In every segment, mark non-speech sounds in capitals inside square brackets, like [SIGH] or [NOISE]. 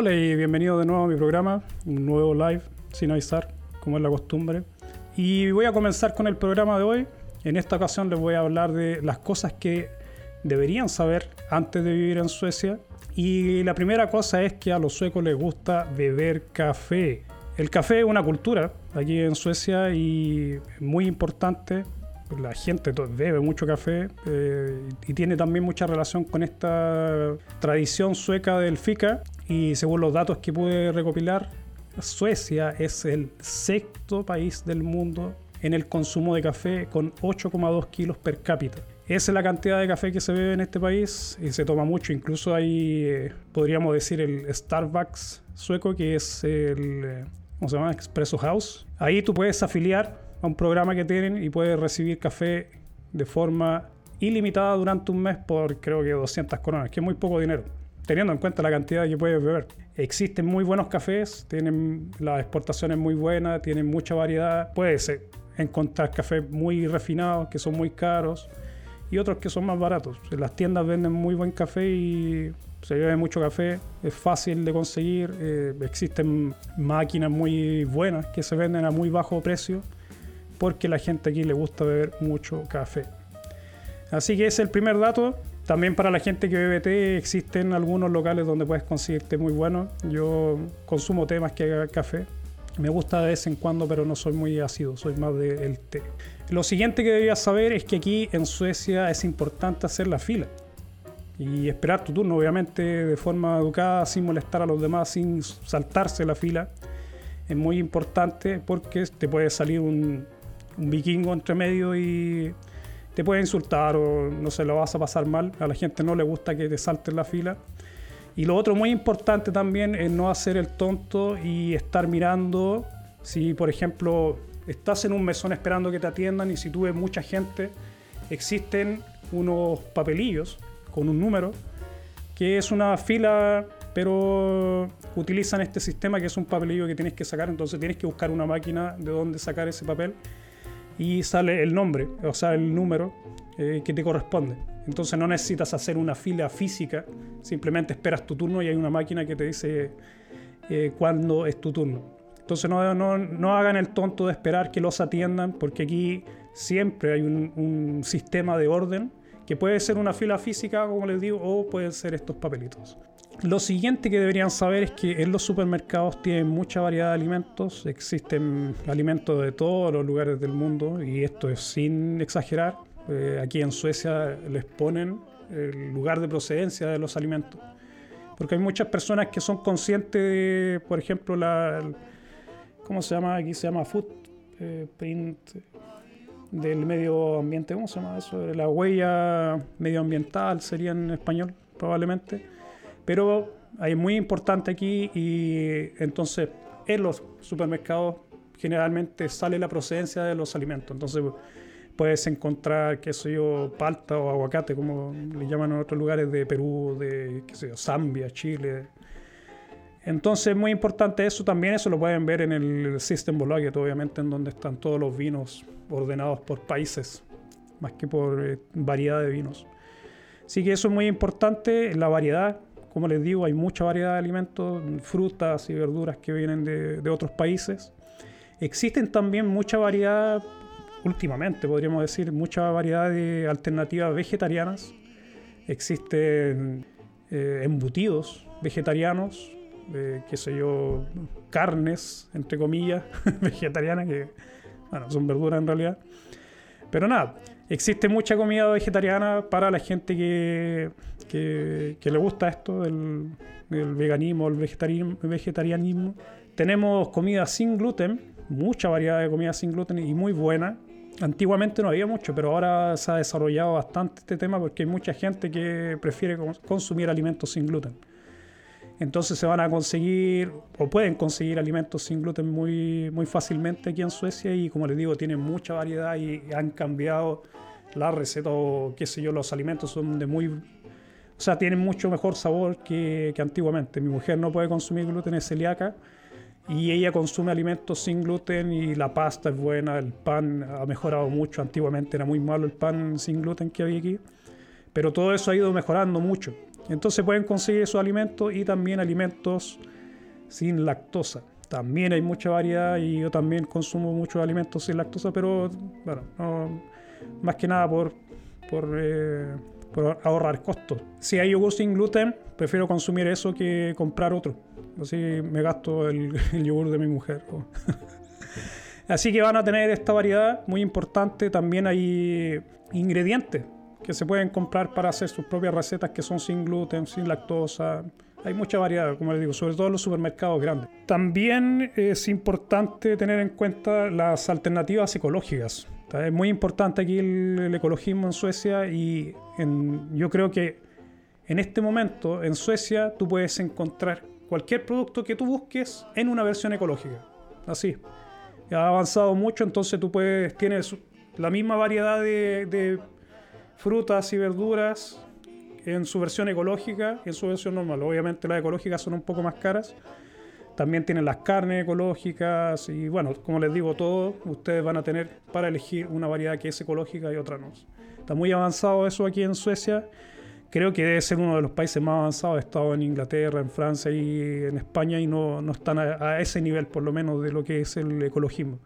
Hola y bienvenido de nuevo a mi programa, un nuevo live sin avisar, como es la costumbre. Y voy a comenzar con el programa de hoy. En esta ocasión les voy a hablar de las cosas que deberían saber antes de vivir en Suecia. Y la primera cosa es que a los suecos les gusta beber café. El café es una cultura aquí en Suecia y muy importante. La gente bebe mucho café eh, y tiene también mucha relación con esta tradición sueca del fika. Y según los datos que pude recopilar, Suecia es el sexto país del mundo en el consumo de café con 8,2 kilos per cápita. Esa es la cantidad de café que se bebe en este país y se toma mucho. Incluso hay, eh, podríamos decir, el Starbucks sueco, que es el, eh, ¿cómo se llama? Expresso House. Ahí tú puedes afiliar a un programa que tienen y puedes recibir café de forma ilimitada durante un mes por creo que 200 coronas, que es muy poco dinero, teniendo en cuenta la cantidad que puedes beber. Existen muy buenos cafés, tienen las exportaciones muy buenas, tienen mucha variedad. Puedes encontrar cafés muy refinados que son muy caros y otros que son más baratos. Las tiendas venden muy buen café y se bebe mucho café, es fácil de conseguir, eh, existen máquinas muy buenas que se venden a muy bajo precio porque la gente aquí le gusta beber mucho café. Así que ese es el primer dato. También para la gente que bebe té existen algunos locales donde puedes conseguir té muy bueno. Yo consumo té más que café. Me gusta de vez en cuando, pero no soy muy ácido, soy más del té. Lo siguiente que deberías saber es que aquí en Suecia es importante hacer la fila y esperar tu turno, obviamente de forma educada, sin molestar a los demás, sin saltarse la fila. Es muy importante porque te puede salir un, vikingo entre medio y te puede insultar o no se lo vas a pasar mal. A la gente no le gusta que te saltes la fila. Y lo otro muy importante también es no hacer el tonto y estar mirando si, por ejemplo, estás en un mesón esperando que te atiendan y si tú ves mucha gente, existen unos papelillos con un número que es una fila, pero utilizan este sistema que es un papelillo que tienes que sacar, entonces tienes que buscar una máquina de donde sacar ese papel y sale el nombre, o sea, el número eh, que te corresponde. Entonces no necesitas hacer una fila física, simplemente esperas tu turno y hay una máquina que te dice eh, cuándo es tu turno. Entonces no, no, no, hagan el tonto de esperar que los atiendan, porque aquí siempre hay un, sistema de orden que puede ser una fila física, como les digo, o pueden ser estos papelitos. Lo siguiente que deberían saber es que en los supermercados tienen mucha variedad de alimentos, existen alimentos de todos los lugares del mundo y esto es sin exagerar. Eh, aquí en Suecia les ponen el lugar de procedencia de los alimentos, porque hay muchas personas que son conscientes de, por ejemplo, la, ¿cómo se llama? Aquí se llama footprint eh, del medio ambiente, ¿cómo se llama eso? La huella medioambiental sería en español, probablemente. Pero es muy importante aquí y entonces en los supermercados generalmente sale la procedencia de los alimentos. Entonces puedes encontrar, qué sé yo, palta o aguacate, como le llaman en otros lugares de Perú, de, qué sé yo, Zambia, Chile, entonces es muy importante eso también, eso lo pueden ver en el System Blocket, obviamente, en donde están todos los vinos ordenados por países, más que por eh, variedad de vinos. Así que eso es muy importante, la variedad, como les digo, hay mucha variedad de alimentos, frutas y verduras que vienen de, otros países. Existen también mucha variedad, últimamente podríamos decir, mucha variedad de alternativas vegetarianas. Existen eh, embutidos vegetarianos, qué sé yo, carnes, entre comillas, [LAUGHS] vegetarianas, que, bueno, son verduras en realidad. Pero nada, existe mucha comida vegetariana para la gente que, le gusta esto, el, el veganismo, el vegetarianismo. Tenemos comida sin gluten, mucha variedad de comida sin gluten y muy buena. Antiguamente no había mucho, pero ahora se ha desarrollado bastante este tema porque hay mucha gente que prefiere consumir alimentos sin gluten. Entonces se van a conseguir o pueden conseguir alimentos sin gluten muy, muy fácilmente aquí en Suecia y como les digo, tienen mucha variedad y han cambiado la receta o qué sé yo, los alimentos son de muy... O sea, tienen mucho mejor sabor que, que antiguamente. Mi mujer no puede consumir gluten, es celíaca y ella consume alimentos sin gluten y la pasta es buena, el pan ha mejorado mucho. Antiguamente era muy malo el pan sin gluten que había aquí, pero todo eso ha ido mejorando mucho. Entonces pueden conseguir esos alimentos y también alimentos sin lactosa. También hay mucha variedad y yo también consumo muchos alimentos sin lactosa, pero bueno, más que nada por, por, eh, ahorrar costos. Si hay yogur sin gluten, prefiero consumir eso que comprar otro. Así me gasto el, [LAUGHS] el yogur de mi mujer. [LAUGHS] Así que van a tener esta variedad muy importante. También hay ingredientes que se pueden comprar para hacer sus propias recetas que son sin gluten, sin lactosa. Hay mucha variedad, como les digo, sobre todo en los supermercados grandes. También es importante tener en cuenta las alternativas ecológicas. Es muy importante aquí el, ecologismo en Suecia y yo creo que en este momento en Suecia tú puedes encontrar cualquier producto que tú busques en una versión ecológica. Así. Ha avanzado mucho, entonces tú puedes, tienes la misma variedad de frutas y verduras en su versión ecológica y en su versión normal. Obviamente las ecológicas son un poco más caras. También tienen las carnes ecológicas y bueno, como les digo, todo ustedes van a tener para elegir una variedad que es ecológica y otra no. Está muy avanzado eso aquí en Suecia. Creo que debe ser uno de los países más avanzados. He estado en Inglaterra, en Francia y en España y no, no están a, a ese nivel, por lo menos, de lo que es el ecologismo.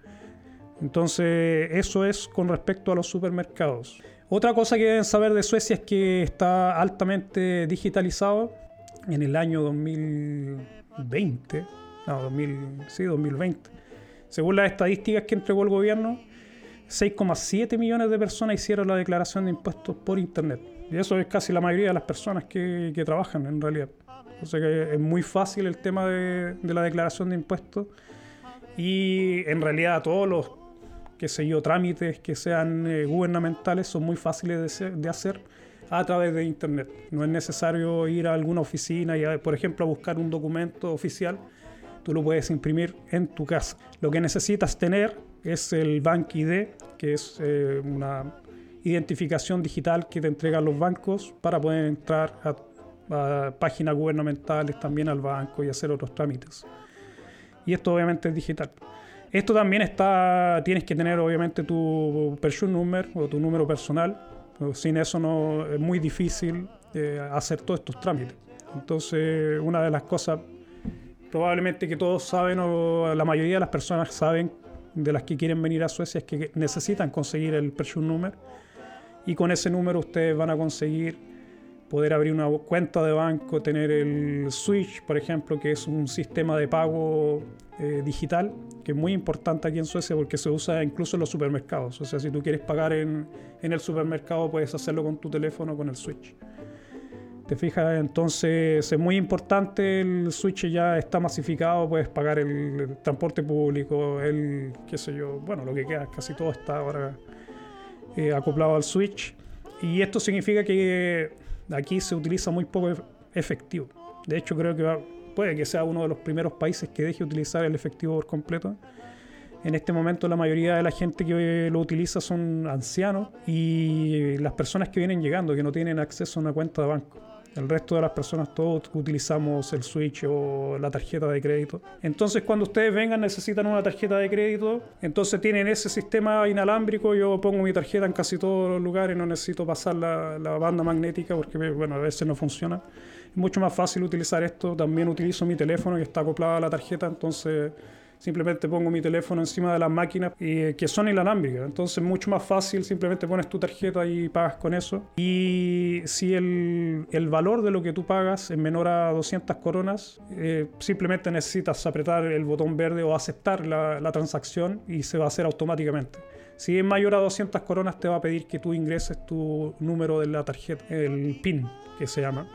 Entonces, eso es con respecto a los supermercados. Otra cosa que deben saber de Suecia es que está altamente digitalizado. En el año 2020, no, 2020, según las estadísticas que entregó el gobierno, 6,7 millones de personas hicieron la declaración de impuestos por Internet. Y eso es casi la mayoría de las personas que, trabajan en realidad. O sea que es muy fácil el tema de, de la declaración de impuestos. Y en realidad todos los qué sé yo, trámites que sean eh, gubernamentales son muy fáciles de, hacer a través de Internet. No es necesario ir a alguna oficina y, por ejemplo, a buscar un documento oficial. Tú lo puedes imprimir en tu casa. Lo que necesitas tener es el Bank ID, que es eh, una identificación digital que te entregan los bancos para poder entrar a, a páginas gubernamentales, también al banco y hacer otros trámites. Y esto obviamente es digital. Esto también está, tienes que tener obviamente tu person number o tu número personal. Sin eso no es muy difícil eh, hacer todos estos trámites. Entonces, una de las cosas probablemente que todos saben o la mayoría de las personas saben de las que quieren venir a Suecia es que necesitan conseguir el person number y con ese número ustedes van a conseguir poder abrir una cuenta de banco, tener el Switch, por ejemplo, que es un sistema de pago eh, digital, que es muy importante aquí en Suecia porque se usa incluso en los supermercados. O sea, si tú quieres pagar en, en el supermercado, puedes hacerlo con tu teléfono, con el Switch. ¿Te fijas? Entonces es muy importante, el Switch ya está masificado, puedes pagar el, transporte público, el, qué sé yo, bueno, lo que queda, casi todo está ahora eh, acoplado al Switch. Y esto significa que aquí se utiliza muy poco efectivo. De hecho, creo que puede que sea uno de los primeros países que deje utilizar el efectivo por completo. En este momento la mayoría de la gente que lo utiliza son ancianos y las personas que vienen llegando, que no tienen acceso a una cuenta de banco. El resto de las personas todos utilizamos el Switch o la tarjeta de crédito. Entonces cuando ustedes vengan necesitan una tarjeta de crédito, entonces tienen ese sistema inalámbrico, yo pongo mi tarjeta en casi todos los lugares, no necesito pasar la, la banda magnética porque bueno, a veces no funciona. Es mucho más fácil utilizar esto, también utilizo mi teléfono que está acoplado a la tarjeta, entonces simplemente pongo mi teléfono encima de las máquinas eh, que son inalámbricas. Entonces es mucho más fácil, simplemente pones tu tarjeta y pagas con eso. Y si el, el valor de lo que tú pagas es menor a 200 coronas, eh, simplemente necesitas apretar el botón verde o aceptar la, la transacción y se va a hacer automáticamente. Si es mayor a 200 coronas, te va a pedir que tú ingreses tu número de la tarjeta, el PIN que se llama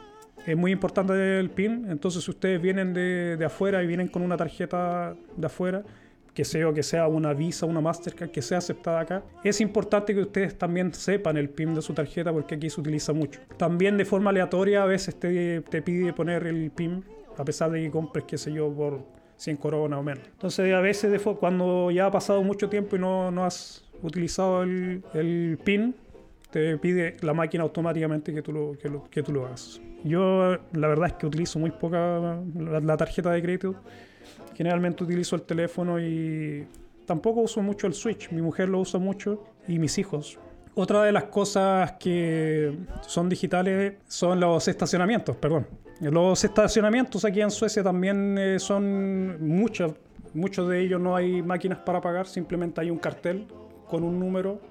es muy importante el PIN. Entonces, si ustedes vienen de, de, afuera y vienen con una tarjeta de afuera, que sea, que sea una Visa, una Mastercard, que sea aceptada acá, es importante que ustedes también sepan el PIN de su tarjeta porque aquí se utiliza mucho. También de forma aleatoria a veces te, te pide poner el PIN, a pesar de que compres, qué sé yo, por 100 coronas o menos. Entonces, a veces cuando ya ha pasado mucho tiempo y no, no has utilizado el, el PIN, te pide la máquina automáticamente que tú lo, que, lo, que tú lo hagas. Yo la verdad es que utilizo muy poca la, tarjeta de crédito. Generalmente utilizo el teléfono y tampoco uso mucho el Switch. Mi mujer lo usa mucho y mis hijos. Otra de las cosas que son digitales son los estacionamientos, perdón. Los estacionamientos aquí en Suecia también eh, son muchos, muchos de ellos no hay máquinas para pagar, simplemente hay un cartel con un número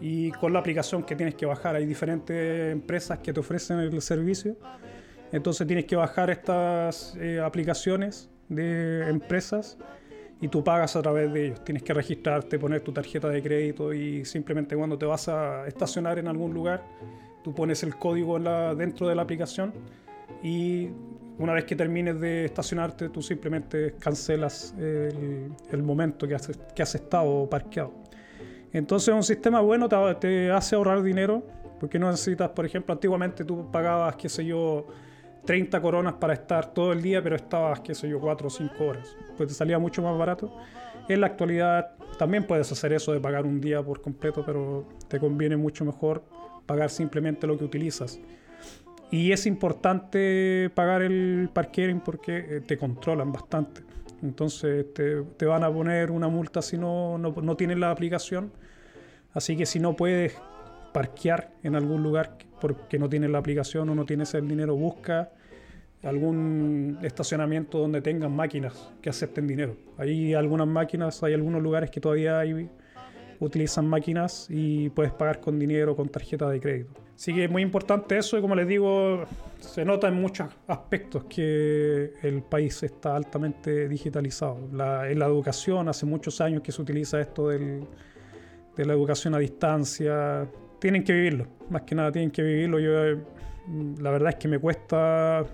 y con la aplicación que tienes que bajar. Hay diferentes empresas que te ofrecen el servicio, entonces tienes que bajar estas eh, aplicaciones de empresas y tú pagas a través de ellos. Tienes que registrarte, poner tu tarjeta de crédito y simplemente cuando te vas a estacionar en algún lugar, tú pones el código dentro de la aplicación y una vez que termines de estacionarte, tú simplemente cancelas el, momento que has, que has, estado parqueado. Entonces un sistema bueno te, hace ahorrar dinero porque no necesitas, por ejemplo, antiguamente tú pagabas, qué sé yo, 30 coronas para estar todo el día, pero estabas, qué sé yo, 4 o 5 horas. Pues te salía mucho más barato. En la actualidad también puedes hacer eso de pagar un día por completo, pero te conviene mucho mejor pagar simplemente lo que utilizas. Y es importante pagar el parking porque eh, te controlan bastante. Entonces te, te, van a poner una multa si no, no, no tienes la aplicación. Así que si no puedes parquear en algún lugar porque no tienes la aplicación o no tienes el dinero, busca algún estacionamiento donde tengan máquinas que acepten dinero. Hay algunas máquinas, hay algunos lugares que todavía hay, utilizan máquinas y puedes pagar con dinero, con tarjeta de crédito. Así que es muy importante eso y como les digo, se nota en muchos aspectos que el país está altamente digitalizado. en la educación, hace muchos años que se utiliza esto de la educación a distancia, tienen que vivirlo, más que nada tienen que vivirlo. Yo, eh, la verdad es que me cuesta,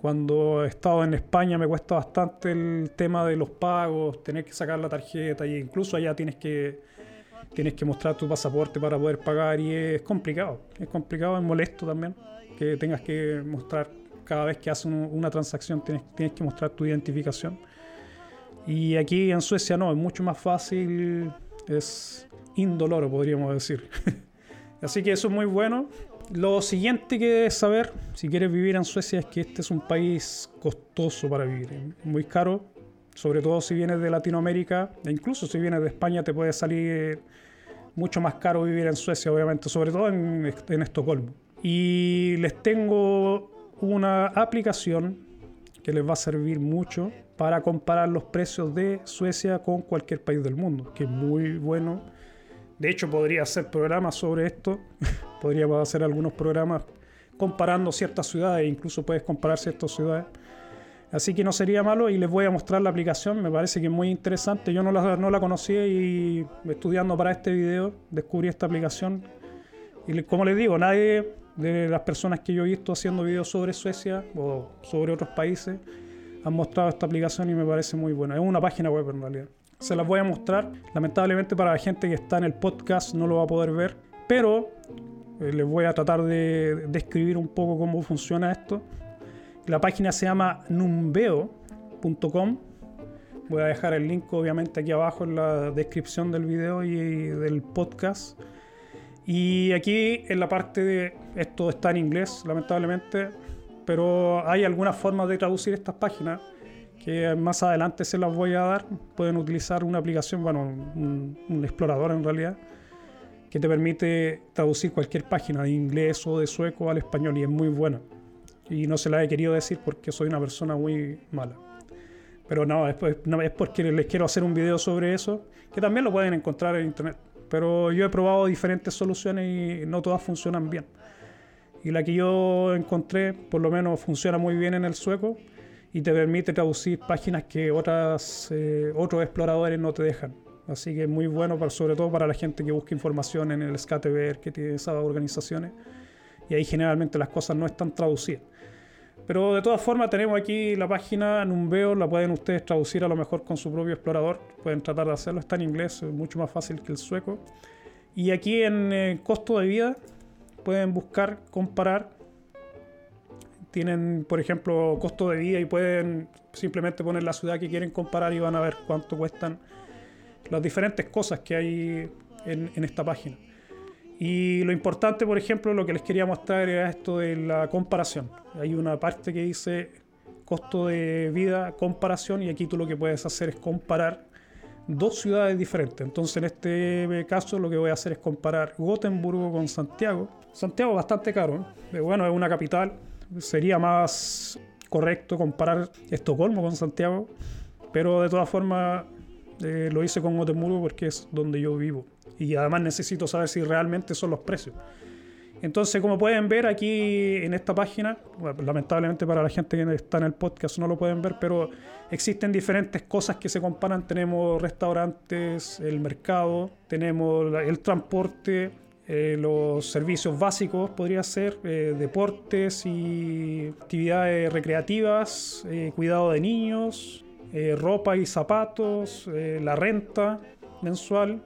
cuando he estado en España, me cuesta bastante el tema de los pagos, tener que sacar la tarjeta e incluso allá tienes que, tienes que mostrar tu pasaporte para poder pagar y es complicado, es complicado, es molesto también que tengas que mostrar cada vez que haces una transacción, tienes, tienes que mostrar tu identificación. Y aquí en Suecia no, es mucho más fácil, es indoloro, podríamos decir. [LAUGHS] Así que eso es muy bueno. Lo siguiente que debes saber, si quieres vivir en Suecia, es que este es un país costoso para vivir, muy caro, sobre todo si vienes de Latinoamérica, e incluso si vienes de España te puede salir mucho más caro vivir en Suecia, obviamente, sobre todo en, en Estocolmo. Y les tengo una aplicación que les va a servir mucho para comparar los precios de Suecia con cualquier país del mundo, que es muy bueno de hecho, podría hacer programas sobre esto. [LAUGHS] Podríamos hacer algunos programas comparando ciertas ciudades, incluso puedes comparar ciertas ciudades. Así que no sería malo y les voy a mostrar la aplicación, me parece que es muy interesante. Yo no la, no la conocía y estudiando para este video descubrí esta aplicación. Y como les digo, nadie de las personas que yo he visto haciendo videos sobre Suecia o sobre otros países han mostrado esta aplicación y me parece muy buena. Es una página web en realidad. Se las voy a mostrar. Lamentablemente para la gente que está en el podcast no lo va a poder ver, pero eh, les voy a tratar de describir un poco cómo funciona esto. La página se llama numbeo.com. Voy a dejar el link obviamente aquí abajo en la descripción del video y del podcast. Y aquí en la parte de esto está en inglés, lamentablemente, pero hay algunas formas de traducir estas páginas que más adelante se las voy a dar. Pueden utilizar una aplicación, bueno, un, explorador en realidad, que te permite traducir cualquier página de inglés o de sueco al español y es muy buena. Y no se la he querido decir porque soy una persona muy mala. Pero no, es, no, es porque les quiero hacer un video sobre eso, que también lo pueden encontrar en internet. Pero yo he probado diferentes soluciones y no todas funcionan bien. Y la que yo encontré, por lo menos, funciona muy bien en el sueco y te permite traducir páginas que otras, eh, otros exploradores no te dejan. Así que es muy bueno, para, sobre todo para la gente que busca información en el SCATEVER, que tiene esas organizaciones. Y ahí generalmente las cosas no están traducidas. Pero de todas formas tenemos aquí la página Numbeo, la pueden ustedes traducir a lo mejor con su propio explorador, pueden tratar de hacerlo, está en inglés, es mucho más fácil que el sueco. Y aquí en eh, costo de vida pueden buscar, comparar tienen, por ejemplo, costo de vida y pueden simplemente poner la ciudad que quieren comparar y van a ver cuánto cuestan las diferentes cosas que hay en, esta página. Y lo importante, por ejemplo, lo que les quería mostrar era esto de la comparación. Hay una parte que dice costo de vida, comparación, y aquí tú lo que puedes hacer es comparar dos ciudades diferentes. Entonces en este caso lo que voy a hacer es comparar Gotemburgo con Santiago. Santiago es bastante caro, ¿eh? bueno, es una capital, sería más correcto comparar Estocolmo con Santiago, pero de todas formas eh, lo hice con Gotemburgo porque es donde yo vivo y además necesito saber si realmente son los precios. Entonces, como pueden ver aquí en esta página, lamentablemente para la gente que está en el podcast no lo pueden ver, pero existen diferentes cosas que se comparan. Tenemos restaurantes, el mercado, tenemos el transporte, eh, los servicios básicos, podría ser, eh, deportes y actividades recreativas, eh, cuidado de niños, ropa y zapatos, la renta mensual,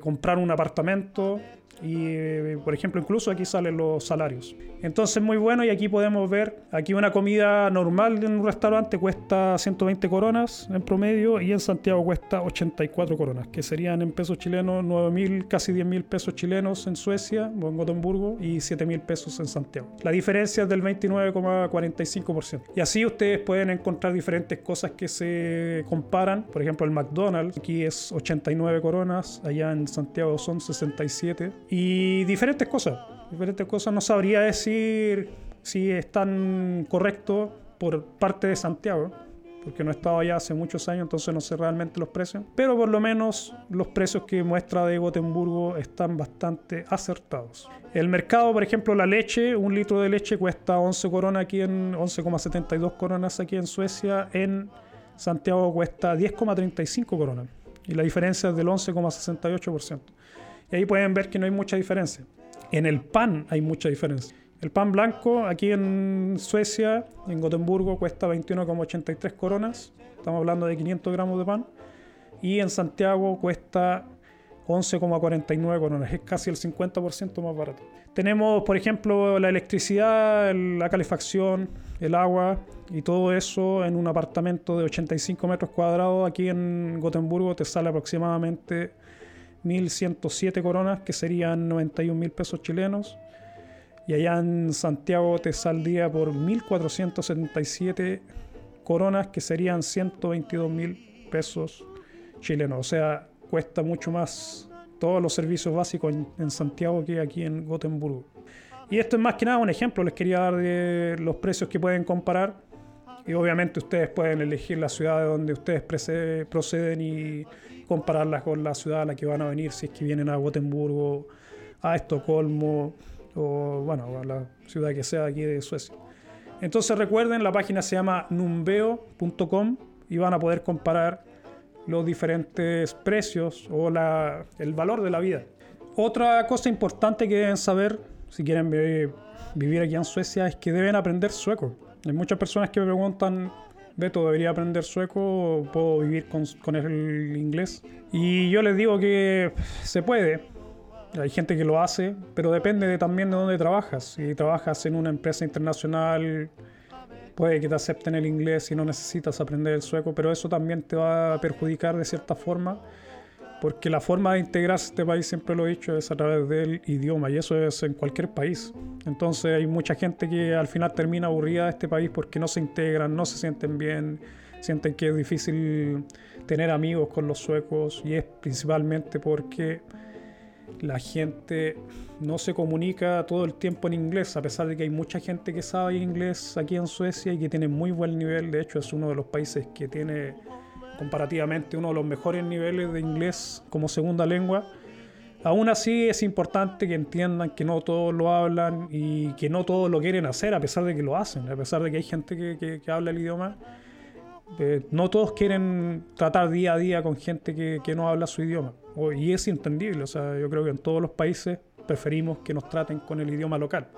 comprar un apartamento, y por ejemplo incluso aquí salen los salarios. Entonces muy bueno y aquí podemos ver, aquí una comida normal en un restaurante cuesta 120 coronas en promedio y en Santiago cuesta 84 coronas, que serían en pesos chilenos 9.000, casi 10.000 pesos chilenos en Suecia o en Gotemburgo y 7.000 pesos en Santiago. La diferencia es del 29,45%. Y así ustedes pueden encontrar diferentes cosas que se comparan. Por ejemplo, el McDonald's aquí es 89 coronas, allá en Santiago son 67 y diferentes cosas. Diferentes cosas. No sabría decir si están correctos por parte de Santiago, porque no he estado allá hace muchos años, entonces no sé realmente los precios. Pero por lo menos los precios que muestra de Gotemburgo están bastante acertados. El mercado, por ejemplo, la leche, un litro de leche cuesta 11 coronas aquí en 11,72 coronas aquí en Suecia. En Santiago cuesta 10,35 coronas. Y la diferencia es del 11,68%. Y ahí pueden ver que no hay mucha diferencia. En el pan hay mucha diferencia. El pan blanco aquí en Suecia, en Gotemburgo, cuesta 21,83 coronas. Estamos hablando de 500 gramos de pan. Y en Santiago cuesta 11,49 coronas. Es casi el 50% más barato. Tenemos, por ejemplo, la electricidad, la calefacción, el agua y todo eso en un apartamento de 85 metros cuadrados. Aquí en Gotemburgo te sale aproximadamente 1.107 coronas, que serían 91 mil pesos chilenos. Y allá en Santiago te saldría por 1.477 coronas, que serían 122 mil pesos chilenos. O sea, cuesta mucho más todos los servicios básicos en, Santiago que aquí en Gotemburgo. Y esto es más que nada un ejemplo, les quería dar de los precios que pueden comparar. Y obviamente ustedes pueden elegir la ciudad de donde ustedes proceden y compararlas con la ciudad a la que van a venir, si es que vienen a Gotemburgo, a Estocolmo o bueno, a la ciudad que sea aquí de Suecia. Entonces recuerden, la página se llama numbeo.com y van a poder comparar los diferentes precios o la, el valor de la vida. Otra cosa importante que deben saber si quieren vivir aquí en Suecia es que deben aprender sueco. Hay muchas personas que me preguntan Beto, debería aprender sueco puedo vivir con, con, el inglés. Y yo les digo que se puede. Hay gente que lo hace, pero depende de, también de dónde trabajas. Si trabajas en una empresa internacional, puede que te acepten el inglés y no necesitas aprender el sueco, pero eso también te va a perjudicar de cierta forma porque la forma de integrarse a este país, siempre lo he dicho, es a través del idioma y eso es en cualquier país. Entonces hay mucha gente que al final termina aburrida de este país porque no se integran, no se sienten bien, sienten que es difícil tener amigos con los suecos y es principalmente porque la gente no se comunica todo el tiempo en inglés, a pesar de que hay mucha gente que sabe inglés aquí en Suecia y que tiene muy buen nivel, de hecho es uno de los países que tiene comparativamente uno de los mejores niveles de inglés como segunda lengua. Aún así es importante que entiendan que no todos lo hablan y que no todos lo quieren hacer a pesar de que lo hacen, a pesar de que hay gente que, habla el idioma. Eh, no todos quieren tratar día a día con gente que, que no habla su idioma. y es entendible, o sea, yo creo que en todos los países preferimos que nos traten con el idioma local.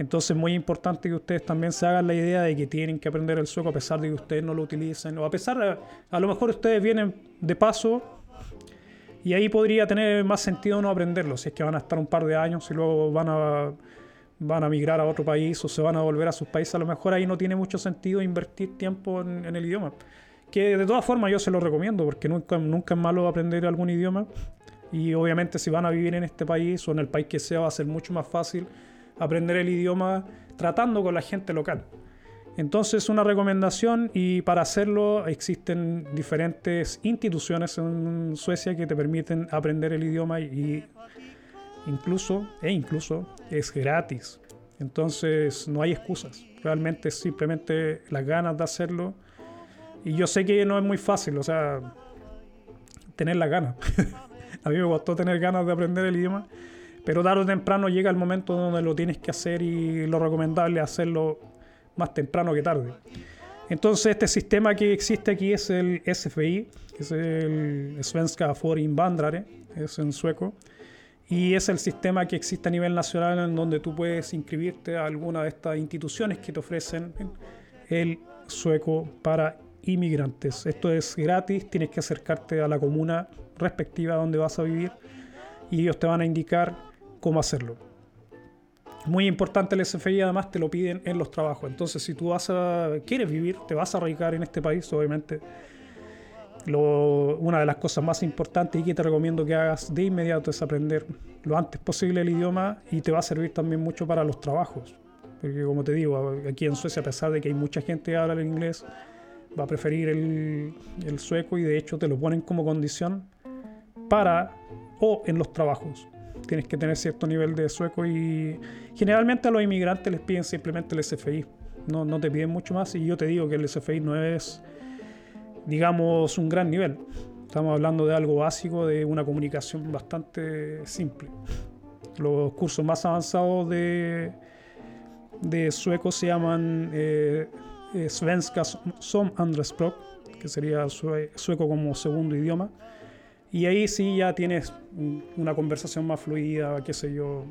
Entonces es muy importante que ustedes también se hagan la idea de que tienen que aprender el sueco a pesar de que ustedes no lo utilicen. A pesar de, a lo mejor ustedes vienen de paso y ahí podría tener más sentido no aprenderlo. Si es que van a estar un par de años y luego van a, van a migrar a otro país o se van a volver a sus países, a lo mejor ahí no tiene mucho sentido invertir tiempo en, en el idioma. Que de todas formas yo se lo recomiendo porque nunca, nunca es malo aprender algún idioma. Y obviamente si van a vivir en este país o en el país que sea va a ser mucho más fácil aprender el idioma tratando con la gente local. Entonces, una recomendación y para hacerlo existen diferentes instituciones en Suecia que te permiten aprender el idioma y incluso, e incluso es gratis. Entonces, no hay excusas. Realmente simplemente las ganas de hacerlo. Y yo sé que no es muy fácil, o sea, tener las ganas. [LAUGHS] A mí me gustó tener ganas de aprender el idioma, pero tarde o temprano llega el momento donde lo tienes que hacer y lo recomendable es hacerlo más temprano que tarde. Entonces este sistema que existe aquí es el SFI, es el Svenska for es en sueco, y es el sistema que existe a nivel nacional en donde tú puedes inscribirte a alguna de estas instituciones que te ofrecen el sueco para inmigrantes. Esto es gratis, tienes que acercarte a la comuna respectiva donde vas a vivir y ellos te van a indicar cómo hacerlo. Muy importante el SFI, además te lo piden en los trabajos. Entonces, si tú vas a, quieres vivir, te vas a radicar en este país, obviamente, una de las cosas más importantes y que te recomiendo que hagas de inmediato es aprender lo antes posible el idioma y te va a servir también mucho para los trabajos. Porque como te digo, aquí en Suecia, a pesar de que hay mucha gente que habla el inglés, va a preferir el, el sueco y de hecho te lo ponen como condición para o en los trabajos tienes que tener cierto nivel de sueco y generalmente a los inmigrantes les piden simplemente el SFI, no, te piden mucho más y yo te digo que el SFI no es, digamos, un gran nivel. Estamos hablando de algo básico, de una comunicación bastante simple. Los cursos más avanzados de, de sueco se llaman eh, eh Svenska som andraspråk, que sería sueco como segundo idioma y ahí sí ya tienes una conversación más fluida, qué sé yo.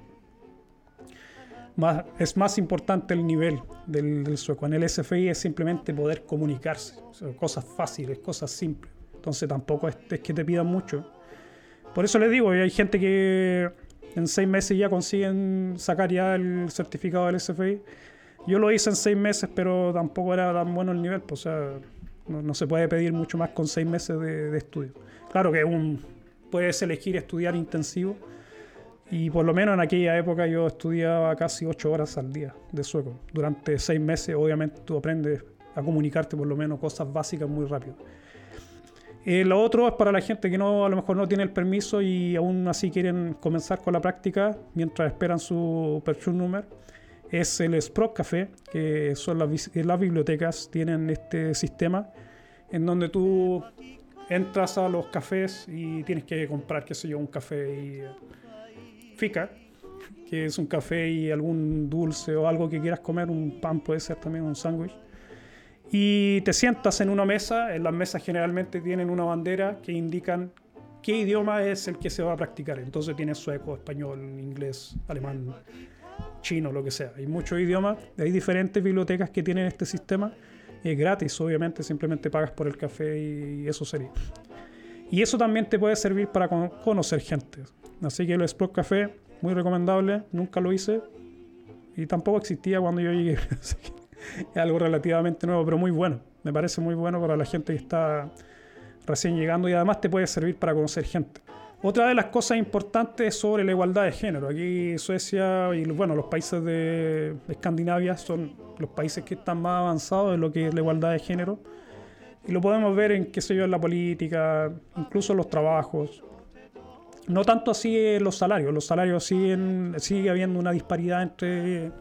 Más, es más importante el nivel del, sueco. En el SFI es simplemente poder comunicarse, cosas fáciles, cosas simples. Entonces tampoco es, es, que te pidan mucho. Por eso les digo, hay gente que en seis meses ya consiguen sacar ya el certificado del SFI. Yo lo hice en seis meses, pero tampoco era tan bueno el nivel. Pues, o sea, no, se puede pedir mucho más con seis meses de, estudio. Claro que un, puedes elegir estudiar intensivo y por lo menos en aquella época yo estudiaba casi ocho horas al día de sueco. Durante seis meses obviamente tú aprendes a comunicarte por lo menos cosas básicas muy rápido. Eh, lo otro es para la gente que no, a lo mejor no tiene el permiso y aún así quieren comenzar con la práctica mientras esperan su number Es el Sprock Café, que son las, las bibliotecas, tienen este sistema en donde tú entras a los cafés y tienes que comprar, qué sé yo, un café y fica, que es un café y algún dulce o algo que quieras comer, un pan puede ser también un sándwich. Y te sientas en una mesa, en las mesas generalmente tienen una bandera que indican qué idioma es el que se va a practicar. Entonces tienes sueco, español, inglés, alemán, chino, lo que sea. Hay muchos idiomas, hay diferentes bibliotecas que tienen este sistema es gratis, obviamente, simplemente pagas por el café y eso sería. Y eso también te puede servir para conocer gente. Así que el Explore Café, muy recomendable, nunca lo hice y tampoco existía cuando yo llegué. [LAUGHS] es algo relativamente nuevo, pero muy bueno. Me parece muy bueno para la gente que está recién llegando y además te puede servir para conocer gente. Otra de las cosas importantes es sobre la igualdad de género. Aquí Suecia y bueno, los países de Escandinavia son los países que están más avanzados en lo que es la igualdad de género. Y lo podemos ver en, qué sé yo, en la política, incluso en los trabajos. No tanto así en los salarios. Los salarios siguen, sigue habiendo una disparidad entre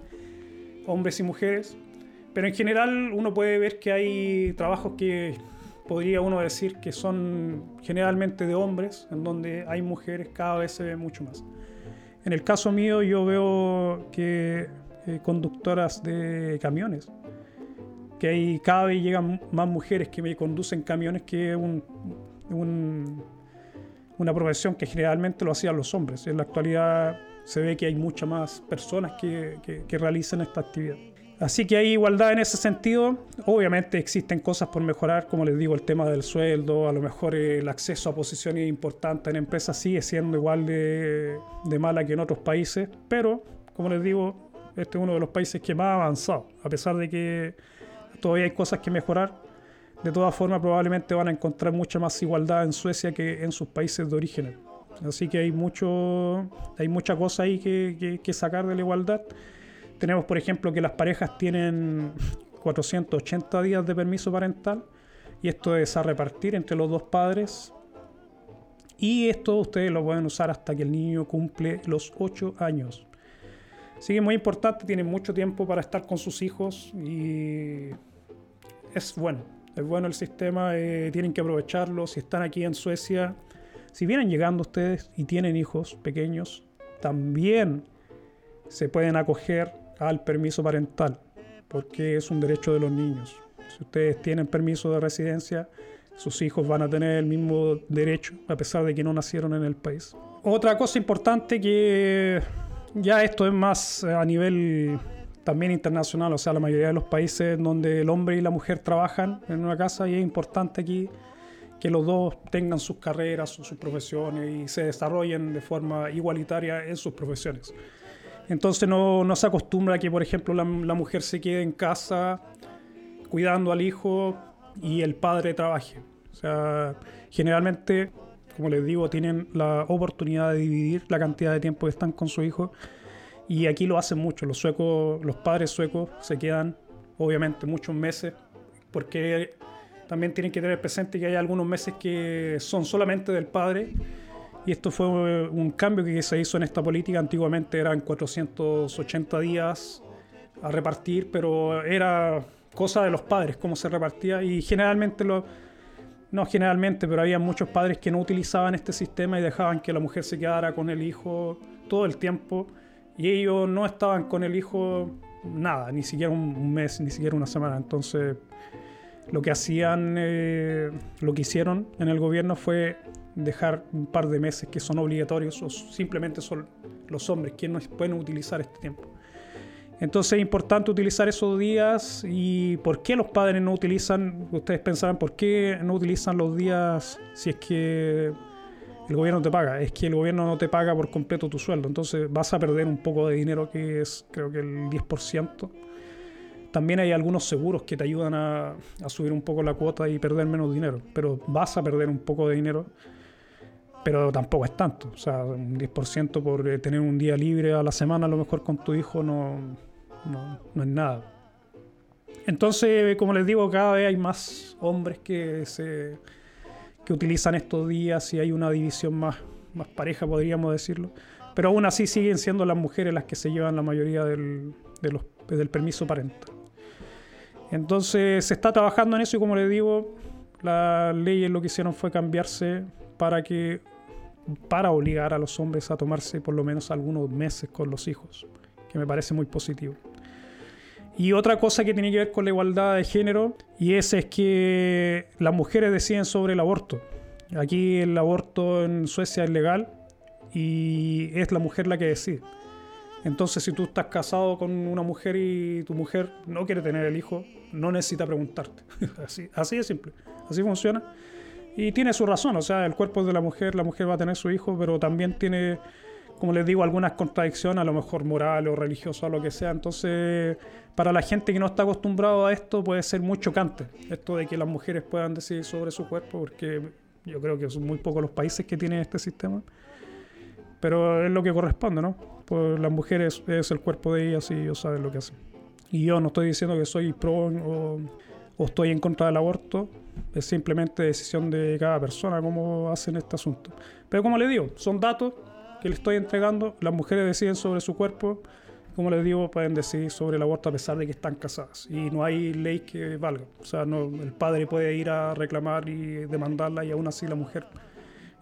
hombres y mujeres. Pero en general uno puede ver que hay trabajos que podría uno decir que son generalmente de hombres, en donde hay mujeres cada vez se ve mucho más. En el caso mío yo veo que eh, conductoras de camiones, que hay, cada vez llegan más mujeres que me conducen camiones que un, una profesión que generalmente lo hacían los hombres. En la actualidad se ve que hay muchas más personas que, realizan esta actividad. Así que hay igualdad en ese sentido. Obviamente existen cosas por mejorar, como les digo, el tema del sueldo, a lo mejor el acceso a posiciones importantes en empresas sigue siendo igual de, mala que en otros países, pero como les digo, este es uno de los países que más ha avanzado, a pesar de que todavía hay cosas que mejorar. De todas formas, probablemente van a encontrar mucha más igualdad en Suecia que en sus países de origen. Así que hay mucho, hay mucha cosa ahí que, que sacar de la igualdad tenemos, por ejemplo, que las parejas tienen 480 días de permiso parental y esto es a repartir entre los dos padres. Y esto ustedes lo pueden usar hasta que el niño cumple los 8 años. Así que es muy importante, tienen mucho tiempo para estar con sus hijos y es bueno, es bueno el sistema, eh, tienen que aprovecharlo. Si están aquí en Suecia, si vienen llegando ustedes y tienen hijos pequeños, también se pueden acoger al permiso parental, porque es un derecho de los niños. Si ustedes tienen permiso de residencia, sus hijos van a tener el mismo derecho, a pesar de que no nacieron en el país. Otra cosa importante que ya esto es más a nivel también internacional, o sea, la mayoría de los países donde el hombre y la mujer trabajan en una casa y es importante aquí que los dos tengan sus carreras, sus profesiones y se desarrollen de forma igualitaria en sus profesiones. Entonces no, se acostumbra a que, por ejemplo, la, la, mujer se quede en casa cuidando al hijo y el padre trabaje. O sea, generalmente, como les digo, tienen la oportunidad de dividir la cantidad de tiempo que están con su hijo y aquí lo hacen mucho. Los suecos, los padres suecos se quedan, obviamente, muchos meses porque también tienen que tener presente que hay algunos meses que son solamente del padre y esto fue un cambio que se hizo en esta política. Antiguamente eran 480 días a repartir, pero era cosa de los padres cómo se repartía y generalmente lo, no generalmente, pero había muchos padres que no utilizaban este sistema y dejaban que la mujer se quedara con el hijo todo el tiempo y ellos no estaban con el hijo nada, ni siquiera un mes, ni siquiera una semana. Entonces lo que hacían, eh, lo que hicieron en el gobierno fue dejar un par de meses que son obligatorios o simplemente son los hombres quienes pueden utilizar este tiempo. Entonces es importante utilizar esos días y por qué los padres no utilizan, ustedes pensarán, ¿por qué no utilizan los días si es que el gobierno te paga? Es que el gobierno no te paga por completo tu sueldo, entonces vas a perder un poco de dinero que es creo que el 10%. También hay algunos seguros que te ayudan a, subir un poco la cuota y perder menos dinero, pero vas a perder un poco de dinero pero tampoco es tanto. O sea, un 10% por eh, tener un día libre a la semana a lo mejor con tu hijo no, no, no, es nada. Entonces, como les digo, cada vez hay más hombres que, se, que utilizan estos días y hay una división más, más pareja, podríamos decirlo. Pero aún así siguen siendo las mujeres las que se llevan la mayoría del, del permiso parental. Entonces se está trabajando en eso y como les digo, las leyes lo que hicieron fue cambiarse para que para obligar a los hombres a tomarse por lo menos algunos meses con los hijos, que me parece muy positivo. Y otra cosa que tiene que ver con la igualdad de género, y ese es que las mujeres deciden sobre el aborto. Aquí el aborto en Suecia es legal y es la mujer la que decide. Entonces, si tú estás casado con una mujer y tu mujer no quiere tener el hijo, no necesita preguntarte. [LAUGHS] así, así de simple. Así funciona. Y tiene su razón, o sea, el cuerpo de la mujer, la mujer va a tener su hijo, pero también tiene, como les digo, algunas contradicciones, a lo mejor moral o religiosa o lo que sea. Entonces, para la gente que no está acostumbrado a esto, puede ser muy chocante esto de que las mujeres puedan decidir sobre su cuerpo, porque yo creo que son muy pocos los países que tienen este sistema. Pero es lo que corresponde, ¿no? Pues las mujeres es el cuerpo de ellas y ellos saben lo que hacen. Y yo no estoy diciendo que soy pro o, o estoy en contra del aborto, es simplemente decisión de cada persona cómo hacen este asunto. Pero como les digo, son datos que les estoy entregando. Las mujeres deciden sobre su cuerpo. Como les digo, pueden decidir sobre el aborto a pesar de que están casadas. Y no hay ley que valga. O sea, no, el padre puede ir a reclamar y demandarla y aún así la mujer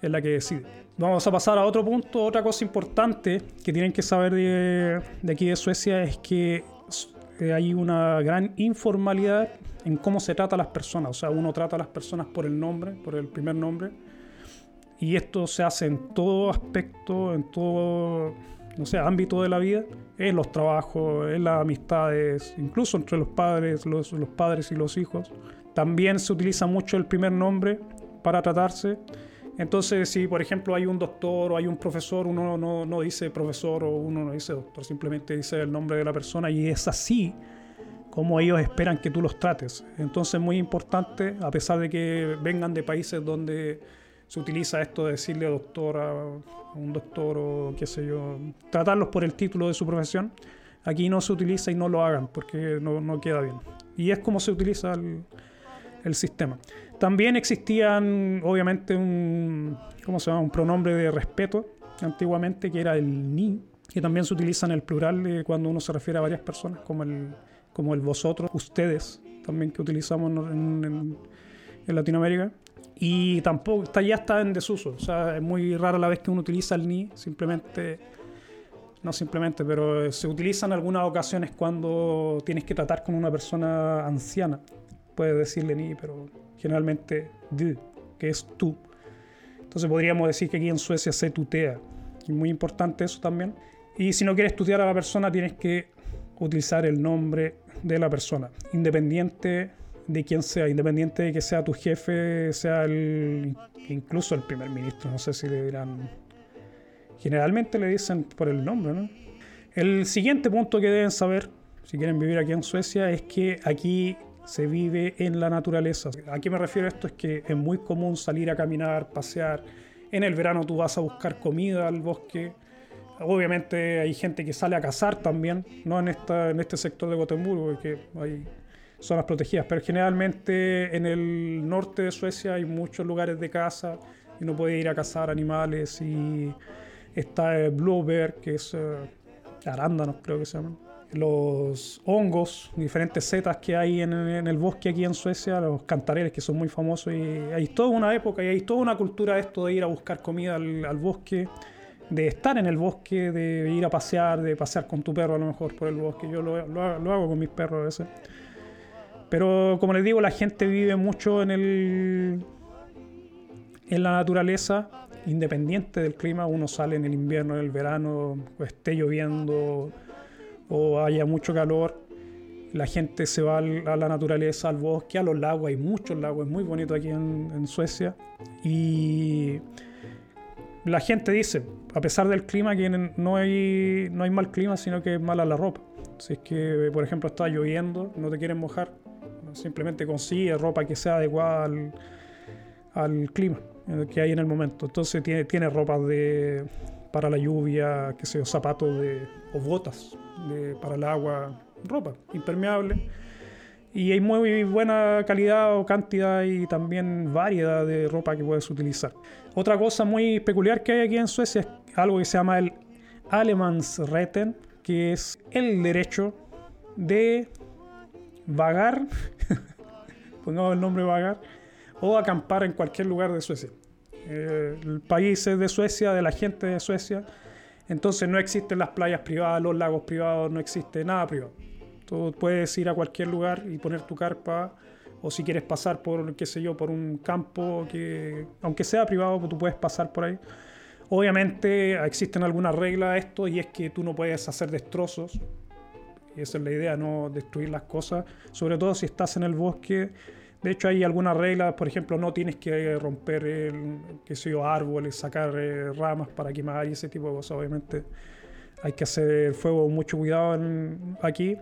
es la que decide. Vamos a pasar a otro punto. Otra cosa importante que tienen que saber de, de aquí de Suecia es que hay una gran informalidad en cómo se trata a las personas. O sea, uno trata a las personas por el nombre, por el primer nombre. Y esto se hace en todo aspecto, en todo, no sé, ámbito de la vida, en los trabajos, en las amistades, incluso entre los padres, los, los padres y los hijos. También se utiliza mucho el primer nombre para tratarse. Entonces, si por ejemplo hay un doctor o hay un profesor, uno no, no, dice profesor o uno no dice doctor, simplemente dice el nombre de la persona y es así como ellos esperan que tú los trates. Entonces es muy importante, a pesar de que vengan de países donde se utiliza esto de decirle doctor a un doctor o qué sé yo, tratarlos por el título de su profesión. aquí no se utiliza y no lo hagan porque no, queda bien. Y es como se utiliza el, sistema. También existían, obviamente, un, ¿cómo se llama? un pronombre de respeto antiguamente que era el ni, que también se utiliza en el plural cuando uno se refiere a varias personas, como el, como el vosotros, ustedes, también que utilizamos en, en Latinoamérica. Y tampoco, está, ya está en desuso. O sea, es muy rara la vez que uno utiliza el ni, simplemente, no simplemente, pero se utiliza en algunas ocasiones cuando tienes que tratar con una persona anciana. Puedes decirle ni, pero generalmente du, que es tú. Entonces podríamos decir que aquí en Suecia se tutea. Y muy importante eso también. Y si no quieres tutear a la persona, tienes que utilizar el nombre de la persona, independiente de quien sea, independiente de que sea tu jefe, sea el, incluso el primer ministro, no sé si le dirán. Generalmente le dicen por el nombre, ¿no? El siguiente punto que deben saber, si quieren vivir aquí en Suecia, es que aquí se vive en la naturaleza. ¿A qué me refiero esto? Es que es muy común salir a caminar, pasear. En el verano tú vas a buscar comida al bosque. Obviamente hay gente que sale a cazar también, no en, esta, en este sector de Gotemburgo, porque hay zonas protegidas, pero generalmente en el norte de Suecia hay muchos lugares de caza y uno puede ir a cazar animales y está el Bear, que es eh, arándanos creo que se llaman. Los hongos, diferentes setas que hay en, el bosque aquí en Suecia, los cantareles que son muy famosos y hay toda una época y hay toda una cultura de esto de ir a buscar comida al, bosque, de estar en el bosque, de ir a pasear, de pasear con tu perro a lo mejor por el bosque. Yo lo, lo, lo hago con mis perros a veces. Pero como les digo, la gente vive mucho en el en la naturaleza, independiente del clima. Uno sale en el invierno, en el verano, esté lloviendo o haya mucho calor. La gente se va a la naturaleza, al bosque, a los lagos. Hay muchos lagos, es muy bonito aquí en, Suecia. Y la gente dice, a pesar del clima, que no hay, no hay mal clima, sino que es mala la ropa. Si es que, por ejemplo, está lloviendo, no te quieren mojar, Simplemente consigue ropa que sea adecuada al, clima que hay en el momento. Entonces tiene, tiene ropa de, para la lluvia, que sea, zapatos o botas para el agua, ropa impermeable. Y hay muy buena calidad o cantidad y también variedad de ropa que puedes utilizar. Otra cosa muy peculiar que hay aquí en Suecia es algo que se llama el Alemansretten, que es el derecho de vagar, [LAUGHS] pongamos el nombre vagar, o acampar en cualquier lugar de Suecia. Eh, el país es de Suecia, de la gente de Suecia, entonces no existen las playas privadas, los lagos privados, no existe nada privado. Tú puedes ir a cualquier lugar y poner tu carpa, o si quieres pasar por, qué sé yo, por un campo que, aunque sea privado, tú puedes pasar por ahí. Obviamente existen algunas reglas a esto y es que tú no puedes hacer destrozos, esa es la idea, no destruir las cosas, sobre todo si estás en el bosque. De hecho, hay algunas reglas, por ejemplo, no tienes que romper el, qué sé yo, árboles, sacar eh, ramas para quemar y ese tipo de cosas. Obviamente hay que hacer fuego con mucho cuidado aquí.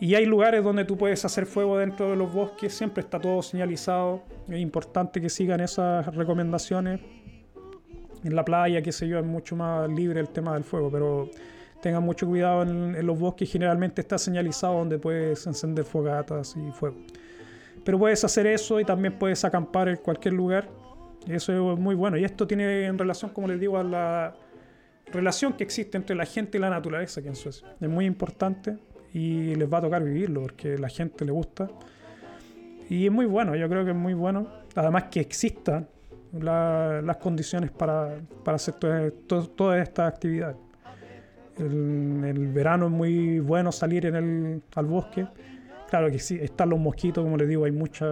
Y hay lugares donde tú puedes hacer fuego dentro de los bosques, siempre está todo señalizado. Es importante que sigan esas recomendaciones. En la playa, qué sé yo, es mucho más libre el tema del fuego, pero tengan mucho cuidado en, los bosques, generalmente está señalizado donde puedes encender fogatas y fuego. Pero puedes hacer eso y también puedes acampar en cualquier lugar. eso es muy bueno. Y esto tiene en relación, como les digo, a la relación que existe entre la gente y la naturaleza aquí en Suecia. Es muy importante y les va a tocar vivirlo porque la gente le gusta. Y es muy bueno, yo creo que es muy bueno. Además que existan las condiciones para, hacer todas estas actividades. En el verano es muy bueno salir en el, al bosque. Claro que sí, están los mosquitos, como les digo, hay, mucha,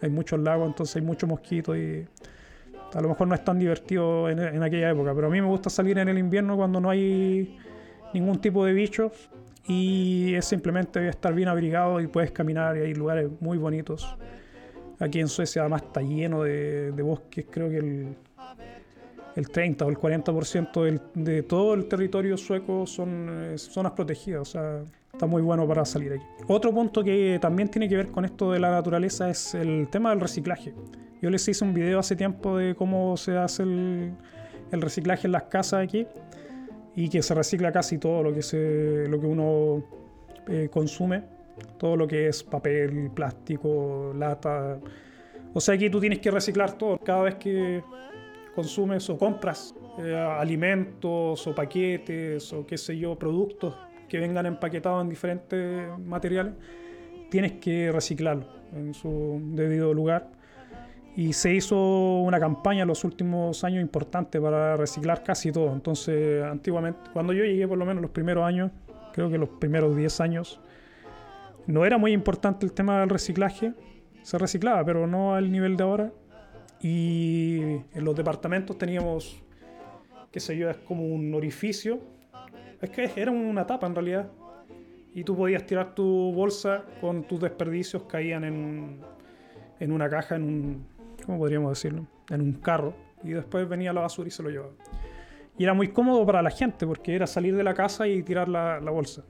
hay muchos lagos, entonces hay muchos mosquitos y a lo mejor no es tan divertido en, en, aquella época. Pero a mí me gusta salir en el invierno cuando no hay ningún tipo de bichos y es simplemente estar bien abrigado y puedes caminar y hay lugares muy bonitos. Aquí en Suecia además está lleno de, bosques, creo que el el 30 o el 40% de todo el territorio sueco son eh, zonas protegidas, o sea, está muy bueno para salir aquí. Otro punto que también tiene que ver con esto de la naturaleza es el tema del reciclaje. Yo les hice un video hace tiempo de cómo se hace el, reciclaje en las casas aquí y que se recicla casi todo lo que, se, lo que uno eh, consume, todo lo que es papel, plástico, lata. O sea, aquí tú tienes que reciclar todo. Cada vez que consumes o compras eh, alimentos o paquetes o qué sé yo, productos que vengan empaquetados en diferentes materiales, tienes que reciclarlo en su debido lugar. Y se hizo una campaña en los últimos años importante para reciclar casi todo. Entonces, antiguamente, cuando yo llegué por lo menos los primeros años, creo que los primeros 10 años, no era muy importante el tema del reciclaje. Se reciclaba, pero no al nivel de ahora. Y en los departamentos teníamos, qué sé yo, es como un orificio. Es que era una tapa en realidad. Y tú podías tirar tu bolsa con tus desperdicios, caían en, en una caja, en un, ¿cómo podríamos decirlo? En un carro. Y después venía la basura y se lo llevaba. Y era muy cómodo para la gente porque era salir de la casa y tirar la, la bolsa.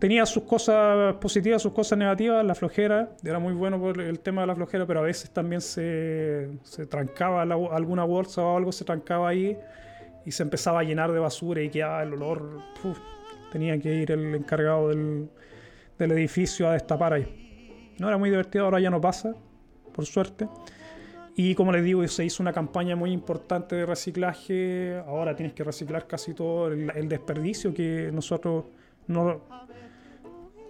tenía sus cosas positivas, sus cosas negativas, la flojera, era muy bueno por el tema de la flojera, pero a veces también se, se trancaba alguna bolsa o algo, se trancaba ahí y se empezaba a llenar de basura y quedaba el olor. tenía que ir el encargado del, del edificio a destapar ahí. No era muy divertido, ahora ya no pasa por suerte. Y como les digo, se hizo una campaña muy importante de reciclaje. Ahora tienes que reciclar casi todo el, desperdicio que nosotros no.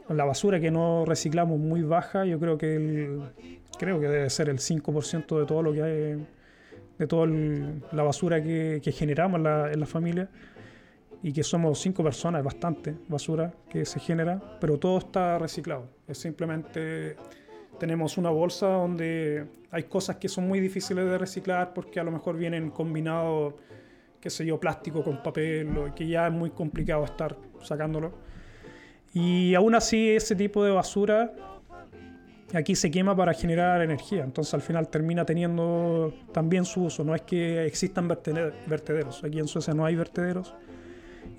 La basura que no reciclamos muy baja, yo creo que creo que debe ser el 5% de todo lo que hay, de toda la basura que, generamos en la, en la familia. Y que somos cinco personas, es bastante basura que se genera, pero todo está reciclado. Es simplemente tenemos una bolsa donde hay cosas que son muy difíciles de reciclar porque a lo mejor vienen combinados, qué sé yo, plástico con papel, o que ya es muy complicado estar sacándolo. Y aún así ese tipo de basura aquí se quema para generar energía, entonces al final termina teniendo también su uso. No es que existan vertederos, aquí en Suecia no hay vertederos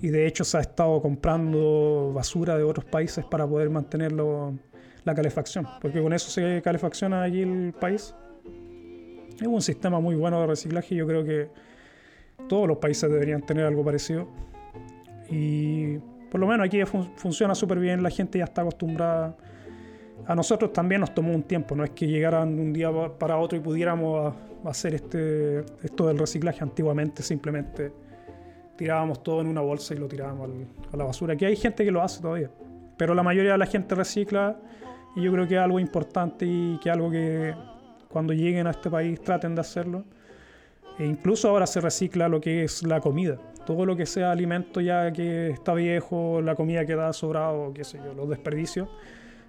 y de hecho se ha estado comprando basura de otros países para poder mantenerlo la calefacción, porque con eso se calefacciona allí el país. Es un sistema muy bueno de reciclaje yo creo que todos los países deberían tener algo parecido. Y por lo menos aquí funciona súper bien, la gente ya está acostumbrada. A nosotros también nos tomó un tiempo, no es que llegaran de un día para otro y pudiéramos hacer este, esto del reciclaje. Antiguamente simplemente tirábamos todo en una bolsa y lo tirábamos a la basura. Aquí hay gente que lo hace todavía, pero la mayoría de la gente recicla y yo creo que es algo importante y que algo que cuando lleguen a este país traten de hacerlo. E incluso ahora se recicla lo que es la comida. Todo lo que sea alimento ya que está viejo, la comida que da sobrado, qué sé yo, los desperdicios,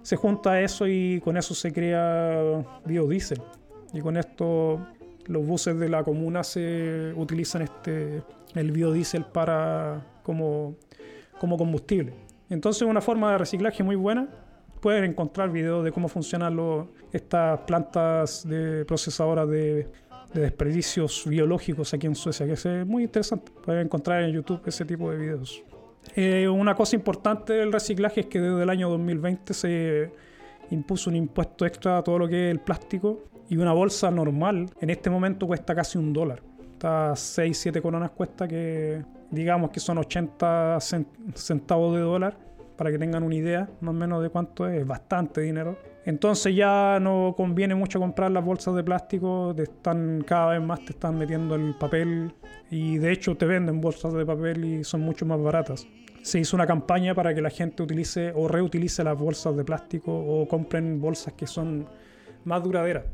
se junta eso y con eso se crea biodiesel. Y con esto los buses de la comuna se utilizan este, el biodiesel para, como, como combustible. Entonces una forma de reciclaje muy buena pueden encontrar videos de cómo funcionan estas plantas de procesadoras de, desperdicios biológicos aquí en Suecia, que es muy interesante. Pueden encontrar en YouTube ese tipo de videos. Eh, una cosa importante del reciclaje es que desde el año 2020 se impuso un impuesto extra a todo lo que es el plástico y una bolsa normal en este momento cuesta casi un dólar. Está 6, 7 coronas cuesta que digamos que son 80 centavos de dólar para que tengan una idea más o menos de cuánto es, es bastante dinero. Entonces ya no conviene mucho comprar las bolsas de plástico, te están cada vez más te están metiendo el papel y de hecho te venden bolsas de papel y son mucho más baratas. Se hizo una campaña para que la gente utilice o reutilice las bolsas de plástico o compren bolsas que son más duraderas.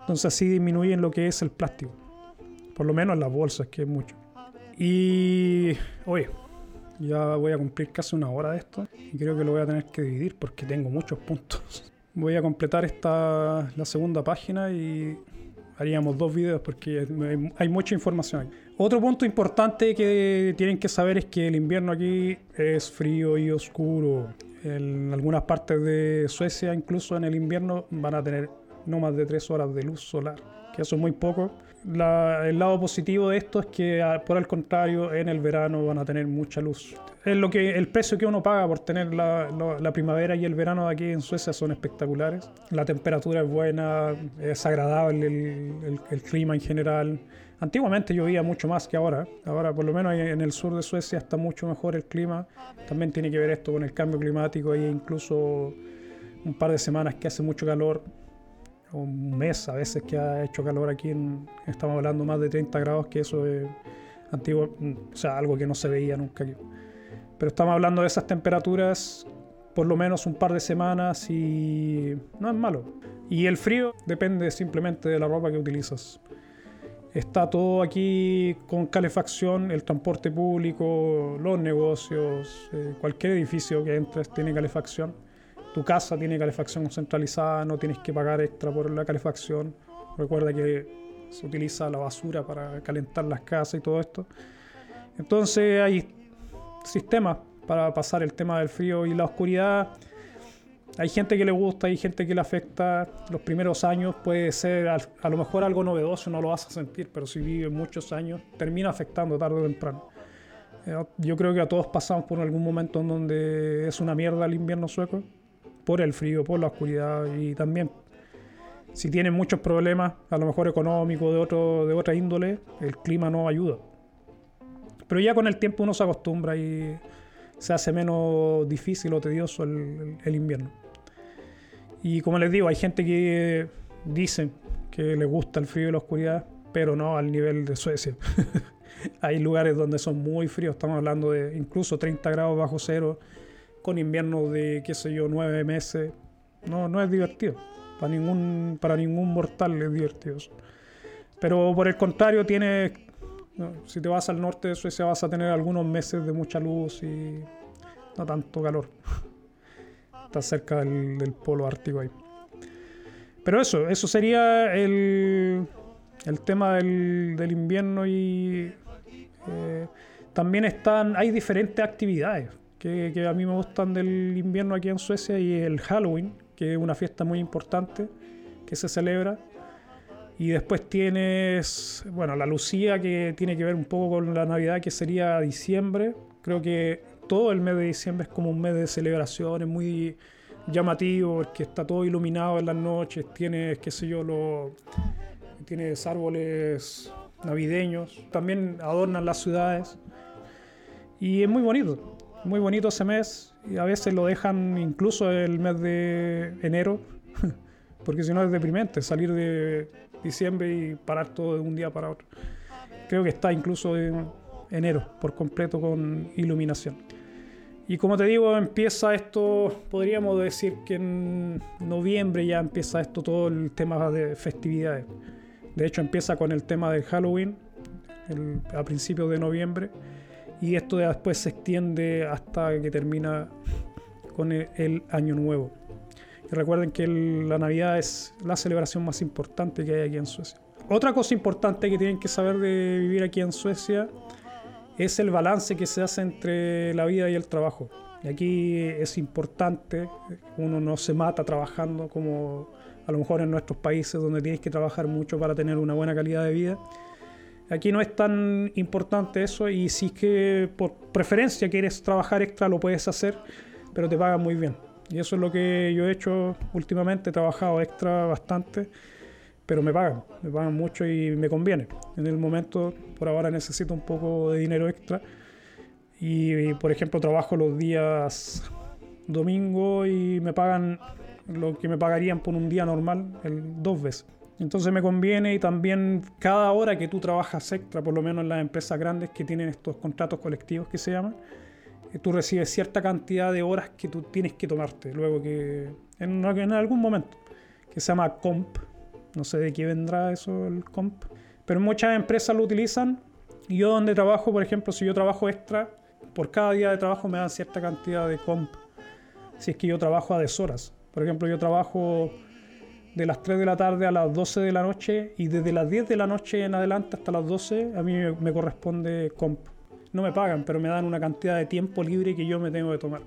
Entonces así disminuyen lo que es el plástico. Por lo menos las bolsas, que es mucho. Y, oye, ya voy a cumplir casi una hora de esto y creo que lo voy a tener que dividir porque tengo muchos puntos. Voy a completar esta la segunda página y haríamos dos videos porque hay mucha información Otro punto importante que tienen que saber es que el invierno aquí es frío y oscuro. En algunas partes de Suecia, incluso en el invierno, van a tener no más de tres horas de luz solar. que eso es muy poco. el lado positivo de esto es que, por el contrario, en el verano van a tener mucha luz. Es lo que, el precio que uno paga por tener la, la, primavera y el verano aquí en Suecia son espectaculares. La temperatura es buena, es agradable el, el, clima en general. Antiguamente llovía mucho más que ahora. Ahora, por lo menos en el sur de Suecia, está mucho mejor el clima. También tiene que ver esto con el cambio climático. Hay incluso un par de semanas que hace mucho calor un mes a veces que ha hecho calor aquí, estamos hablando más de 30 grados, que eso es antiguo, o sea, algo que no se veía nunca. Pero estamos hablando de esas temperaturas por lo menos un par de semanas y no es malo. Y el frío depende simplemente de la ropa que utilizas. Está todo aquí con calefacción, el transporte público, los negocios, eh, cualquier edificio que entres tiene calefacción tu casa tiene calefacción centralizada, no tienes que pagar extra por la calefacción. Recuerda que se utiliza la basura para calentar las casas y todo esto. Entonces hay sistemas para pasar el tema del frío y la oscuridad. Hay gente que le gusta, hay gente que le afecta. Los primeros años puede ser a, lo mejor algo novedoso, no lo vas a sentir, pero si vives muchos años, termina afectando tarde o temprano. Eh, yo creo que a todos pasamos por algún momento en donde es una mierda el invierno sueco por el frío, por la oscuridad y también si tienen muchos problemas, a lo mejor económicos, de, de otra índole, el clima no ayuda. Pero ya con el tiempo uno se acostumbra y se hace menos difícil o tedioso el, invierno. Y como les digo, hay gente que dice que le gusta el frío y la oscuridad, pero no al nivel de Suecia. [LAUGHS] hay lugares donde son muy fríos, estamos hablando de incluso 30 grados bajo cero con invierno de, qué sé yo, nueve meses. No, no es divertido. Para ningún, para ningún mortal es divertido. Pero por el contrario, tiene, si te vas al norte de Suecia vas a tener algunos meses de mucha luz y no tanto calor. [LAUGHS] Está cerca del, polo ártico ahí. Pero eso, eso sería el, el tema del, del invierno y eh, también están, hay diferentes actividades que, a mí me gustan del invierno aquí en Suecia y el Halloween, que es una fiesta muy importante que se celebra. Y después tienes, bueno, la Lucía, que tiene que ver un poco con la Navidad, que sería diciembre. Creo que todo el mes de diciembre es como un mes de celebraciones, muy llamativo, porque está todo iluminado en las noches, tienes, qué sé yo, lo, tienes árboles navideños, también adornan las ciudades. Y es muy bonito muy bonito ese mes y a veces lo dejan incluso el mes de enero, [LAUGHS] porque si no es deprimente salir de diciembre y parar todo de un día para otro. Creo que está incluso en enero por completo con iluminación. Y como te digo, empieza esto, podríamos decir que en noviembre ya empieza esto todo el tema de festividades. De hecho empieza con el tema del Halloween a principios de noviembre y esto después se extiende hasta que termina con el, año nuevo. Y recuerden que la Navidad es la celebración más importante que hay aquí en Suecia. Otra cosa importante que tienen que saber de vivir aquí en Suecia es el balance que se hace entre la vida y el trabajo. Y aquí es importante, uno no se mata trabajando como a lo mejor en nuestros países donde tienes que trabajar mucho para tener una buena calidad de vida. Aquí no es tan importante eso y si es que por preferencia quieres trabajar extra lo puedes hacer, pero te pagan muy bien. Y eso es lo que yo he hecho últimamente, he trabajado extra bastante, pero me pagan, me pagan mucho y me conviene. En el momento, por ahora necesito un poco de dinero extra y, por ejemplo trabajo los días domingo y me pagan lo que me pagarían por un día normal el, dos veces. Entonces me conviene y también cada hora que tú trabajas extra, por lo menos en las empresas grandes que tienen estos contratos colectivos que se llaman, eh, tú recibes cierta cantidad de horas que tú tienes que tomarte luego que en, en algún momento, que se llama comp, no sé de qué vendrá eso el comp, pero muchas empresas lo utilizan y yo donde trabajo, por ejemplo, si yo trabajo extra, por cada día de trabajo me dan cierta cantidad de comp, si es que yo trabajo a deshoras. Por ejemplo, yo trabajo de las 3 de la tarde a las 12 de la noche y desde las 10 de la noche en adelante hasta las 12 a mí me corresponde comp. No me pagan, pero me dan una cantidad de tiempo libre que yo me tengo que tomar.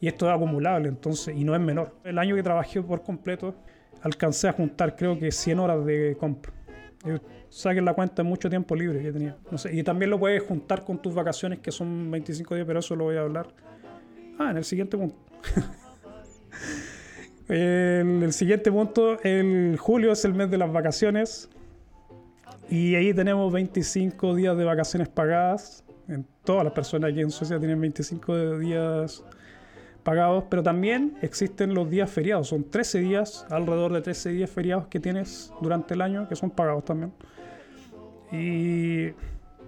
Y esto es acumulable, entonces, y no es menor. El año que trabajé por completo, alcancé a juntar creo que 100 horas de comp. Eh, saquen la cuenta de mucho tiempo libre que tenía. Y también lo puedes juntar con tus vacaciones, que son 25 días, pero eso lo voy a hablar. Ah, en el siguiente punto. [LAUGHS] el, el, siguiente punto, el julio es el mes de las vacaciones. Y ahí tenemos 25 días de vacaciones pagadas. En todas las personas aquí en Suecia tienen 25 días pagados, pero también existen los días feriados. Son 13 días, alrededor de 13 días feriados que tienes durante el año, que son pagados también. Y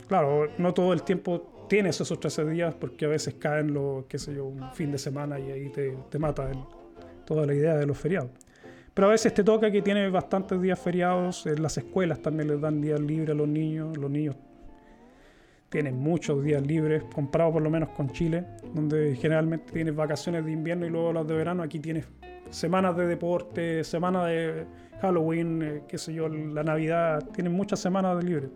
claro, no todo el tiempo tienes esos 13 días porque a veces caen lo, qué sé yo, un fin de semana y ahí te, te mata toda la idea de los feriados. Pero a veces te toca que tienes bastantes días feriados, en las escuelas también les dan días libres a los niños, los niños tienes muchos días libres, comparado por lo menos con Chile, donde generalmente tienes vacaciones de invierno y luego las de verano. Aquí tienes semanas de deporte, semanas de Halloween, eh, qué sé yo, la Navidad, tienes muchas semanas de libre.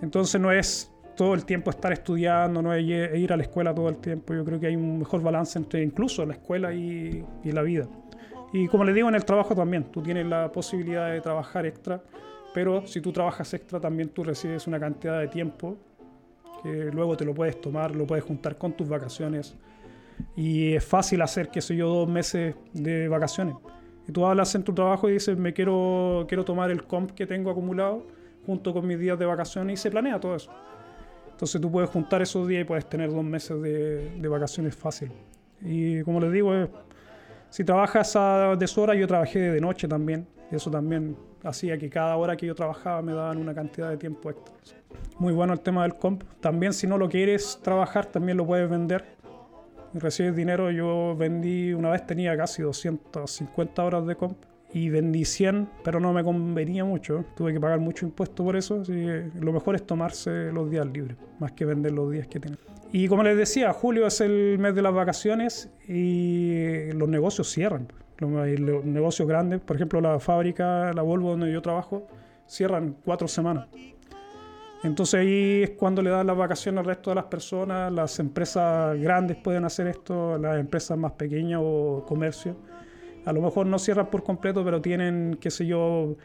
Entonces no es todo el tiempo estar estudiando, no es ir a la escuela todo el tiempo. Yo creo que hay un mejor balance entre incluso la escuela y, y la vida. Y como les digo, en el trabajo también, tú tienes la posibilidad de trabajar extra pero si tú trabajas extra también tú recibes una cantidad de tiempo que luego te lo puedes tomar, lo puedes juntar con tus vacaciones. Y es fácil hacer, qué sé yo, dos meses de vacaciones. Y tú hablas en tu trabajo y dices, me quiero, quiero tomar el comp que tengo acumulado junto con mis días de vacaciones y se planea todo eso. Entonces tú puedes juntar esos días y puedes tener dos meses de, de vacaciones fácil. Y como les digo, si trabajas a deshora, yo trabajé de noche también. Eso también hacía que cada hora que yo trabajaba me daban una cantidad de tiempo extra. Muy bueno el tema del comp. También si no lo quieres trabajar, también lo puedes vender. Recibes dinero. Yo vendí, una vez tenía casi 250 horas de comp y vendí 100, pero no me convenía mucho. Tuve que pagar mucho impuesto por eso. Así que lo mejor es tomarse los días libres, más que vender los días que tienes. Y como les decía, julio es el mes de las vacaciones y los negocios cierran los, negocios grandes, por ejemplo la fábrica, la Volvo donde yo trabajo, cierran cuatro semanas. Entonces ahí es cuando le dan las vacaciones al resto de las personas, las empresas grandes pueden hacer esto, las empresas más pequeñas o comercio. A lo mejor no cierran por completo, pero tienen, qué sé yo,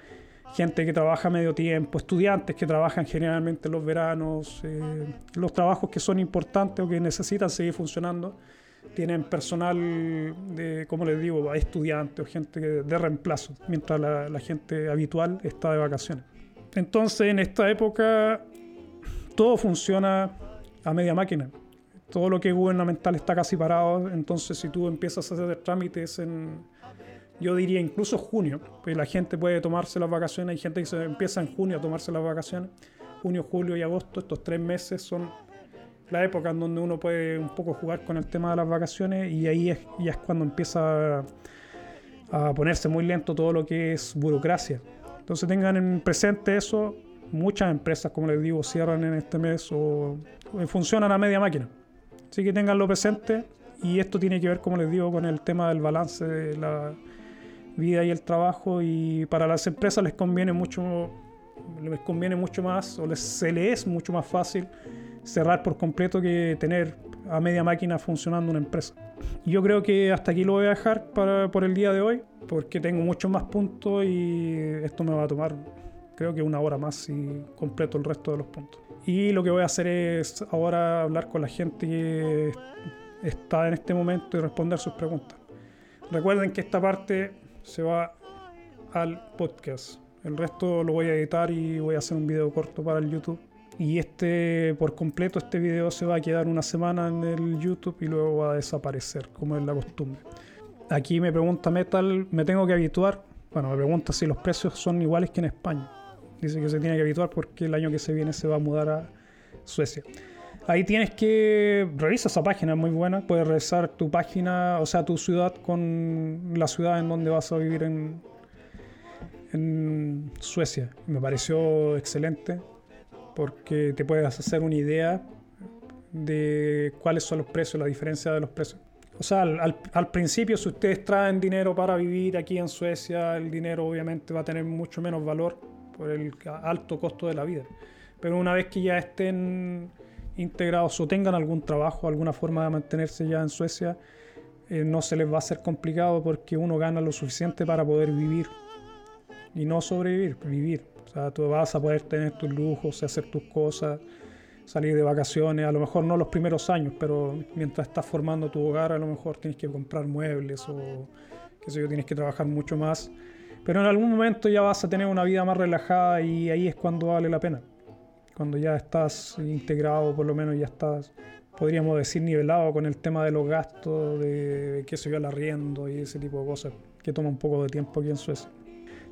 gente que trabaja medio tiempo, estudiantes que trabajan generalmente los veranos, eh, los trabajos que son importantes o que necesitan seguir funcionando tienen personal de, como les digo, estudiantes o gente de reemplazo, mientras la, gente habitual está de vacaciones. Entonces, en esta época, todo funciona a media máquina. Todo lo que es gubernamental está casi parado. Entonces, si tú empiezas a hacer trámites en, yo diría incluso junio, pues la gente puede tomarse las vacaciones. Hay gente que se empieza en junio a tomarse las vacaciones. Junio, julio y agosto, estos tres meses son la época en donde uno puede un poco jugar con el tema de las vacaciones y ahí es, ya es cuando empieza a, ponerse muy lento todo lo que es burocracia. Entonces tengan en presente eso, muchas empresas, como les digo, cierran en este mes o, funcionan a media máquina. Así que tenganlo presente y esto tiene que ver, como les digo, con el tema del balance de la vida y el trabajo y para las empresas les conviene mucho les conviene mucho más o les, se les es mucho más fácil cerrar por completo que tener a media máquina funcionando una empresa. Yo creo que hasta aquí lo voy a dejar para, por el día de hoy, porque tengo muchos más puntos y esto me va a tomar creo que una hora más y completo el resto de los puntos. Y lo que voy a hacer es ahora hablar con la gente que está en este momento y responder sus preguntas. Recuerden que esta parte se va al podcast. El resto lo voy a editar y voy a hacer un video corto para el YouTube y este, por completo, este video se va a quedar una semana en el YouTube y luego va a desaparecer, como es la costumbre. Aquí me pregunta Metal, ¿me tengo que habituar? Bueno, me pregunta si los precios son iguales que en España. Dice que se tiene que habituar porque el año que se viene se va a mudar a Suecia. Ahí tienes que revisar esa página, es muy buena. Puedes revisar tu página, o sea, tu ciudad con la ciudad en donde vas a vivir en, en Suecia. Me pareció excelente porque te puedes hacer una idea de cuáles son los precios, la diferencia de los precios. O sea, al, principio, si ustedes traen dinero para vivir aquí en Suecia, el dinero obviamente va a tener mucho menos valor por el alto costo de la vida. Pero una vez que ya estén integrados o tengan algún trabajo, alguna forma de mantenerse ya en Suecia, eh, no se les va a hacer complicado porque uno gana lo suficiente para poder vivir. Y no sobrevivir, vivir. O sea, tú vas a poder tener tus lujos, hacer tus cosas, salir de vacaciones, a lo mejor no los primeros años, pero mientras estás formando tu hogar, a lo mejor tienes que comprar muebles o qué sé yo, tienes que trabajar mucho más. Pero en algún momento ya vas a tener una vida más relajada y ahí es cuando vale la pena. Cuando ya estás integrado, por lo menos ya estás podríamos decir, nivelado con el tema de los gastos, de qué sé yo, el arriendo y ese tipo de cosas, que toma un poco de tiempo aquí en Suecia.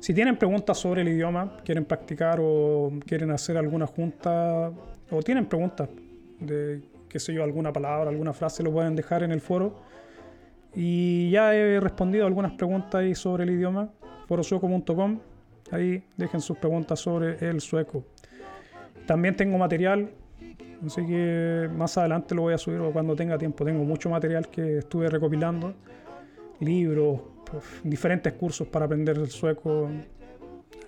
Si tienen preguntas sobre el idioma, quieren practicar o quieren hacer alguna junta, o tienen preguntas de, qué sé yo, alguna palabra, alguna frase, lo pueden dejar en el foro. Y ya he respondido algunas preguntas ahí sobre el idioma, forosueco.com. Ahí dejen sus preguntas sobre el sueco. También tengo material Así que más adelante lo voy a subir o cuando tenga tiempo. Tengo mucho material que estuve recopilando. Libros, pues, diferentes cursos para aprender el sueco.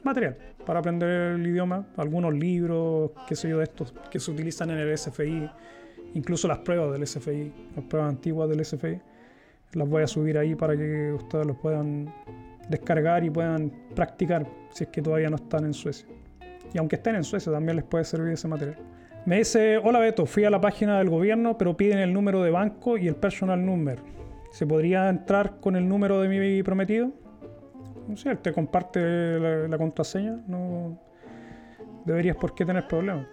Material para aprender el idioma. Algunos libros, qué sé yo, de estos que se utilizan en el SFI. Incluso las pruebas del SFI, las pruebas antiguas del SFI. Las voy a subir ahí para que ustedes los puedan descargar y puedan practicar si es que todavía no están en Suecia. Y aunque estén en Suecia, también les puede servir ese material. Me dice, hola Beto, fui a la página del gobierno, pero piden el número de banco y el personal number. ¿Se podría entrar con el número de mi prometido? No sé, te comparte la, contraseña, no deberías por qué tener problemas.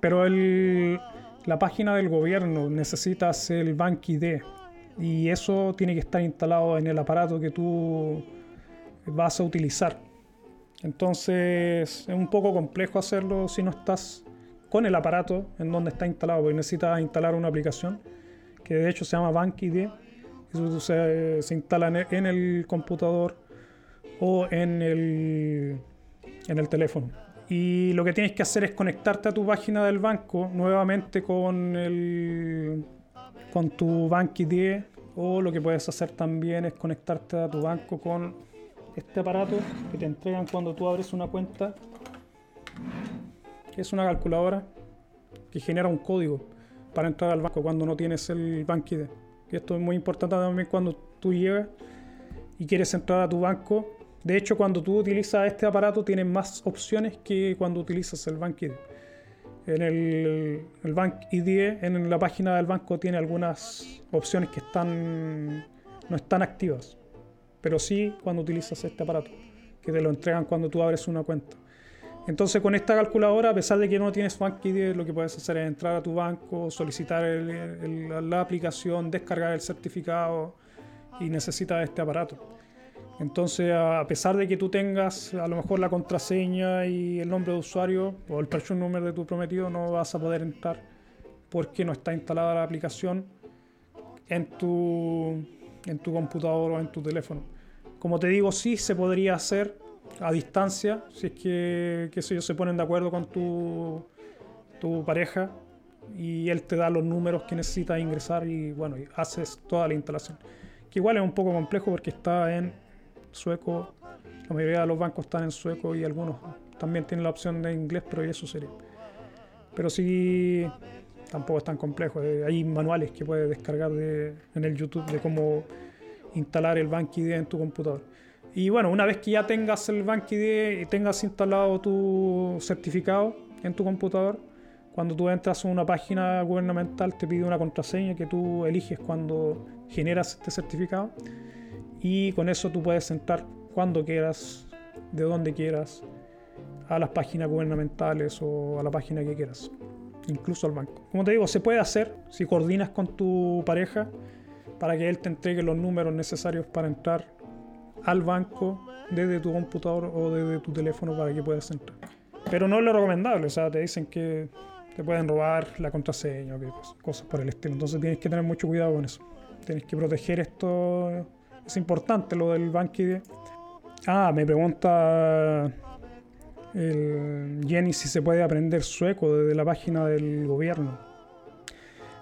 Pero el, la página del gobierno necesitas el Bank ID y eso tiene que estar instalado en el aparato que tú vas a utilizar. Entonces es un poco complejo hacerlo si no estás con el aparato en donde está instalado, porque necesita instalar una aplicación que de hecho se llama BankID. Eso se, se instala en el, computador o en el, en el teléfono. Y lo que tienes que hacer es conectarte a tu página del banco nuevamente con, el, con tu BankID o lo que puedes hacer también es conectarte a tu banco con este aparato que te entregan cuando tú abres una cuenta es una calculadora que genera un código para entrar al banco cuando no tienes el BankID. Y esto es muy importante también cuando tú llegas y quieres entrar a tu banco. De hecho, cuando tú utilizas este aparato tienes más opciones que cuando utilizas el BankID. En el, el BankID, en la página del banco, tiene algunas opciones que están, no están activas. Pero sí cuando utilizas este aparato, que te lo entregan cuando tú abres una cuenta. Entonces con esta calculadora, a pesar de que no tienes BankID, lo que puedes hacer es entrar a tu banco, solicitar la aplicación, descargar el certificado y necesitas este aparato. Entonces, a pesar de que tú tengas a lo mejor la contraseña y el nombre de usuario o el person number de tu prometido, no vas a poder entrar porque no está instalada la aplicación en tu, en tu computador o en tu teléfono. Como te digo, sí se podría hacer a distancia, si es que, ellos se ponen de acuerdo con tu, tu pareja y él te da los números que necesitas ingresar y bueno, y haces toda la instalación. Que igual es un poco complejo porque está en sueco, la mayoría de los bancos están en sueco y algunos también tienen la opción de inglés, pero eso sería. Pero sí, tampoco es tan complejo. Eh, hay manuales que puedes descargar de, en el YouTube de cómo instalar el BankID en tu computador. Y bueno, una vez que ya tengas el BankID y tengas instalado tu certificado en tu computador, cuando tú entras a una página gubernamental te pide una contraseña que tú eliges cuando generas este certificado y con eso tú puedes entrar cuando quieras, de donde quieras, a las páginas gubernamentales o a la página que quieras, incluso al banco. Como te digo, se puede hacer si coordinas con tu pareja para que él te entregue los números necesarios para entrar al banco desde tu computador o desde tu teléfono para que puedas entrar. Pero no es lo recomendable, o sea, te dicen que te pueden robar la contraseña o cosas por el estilo. Entonces tienes que tener mucho cuidado con eso. Tienes que proteger esto. Es importante lo del BankID. Ah, me pregunta el Jenny si se puede aprender sueco desde la página del gobierno.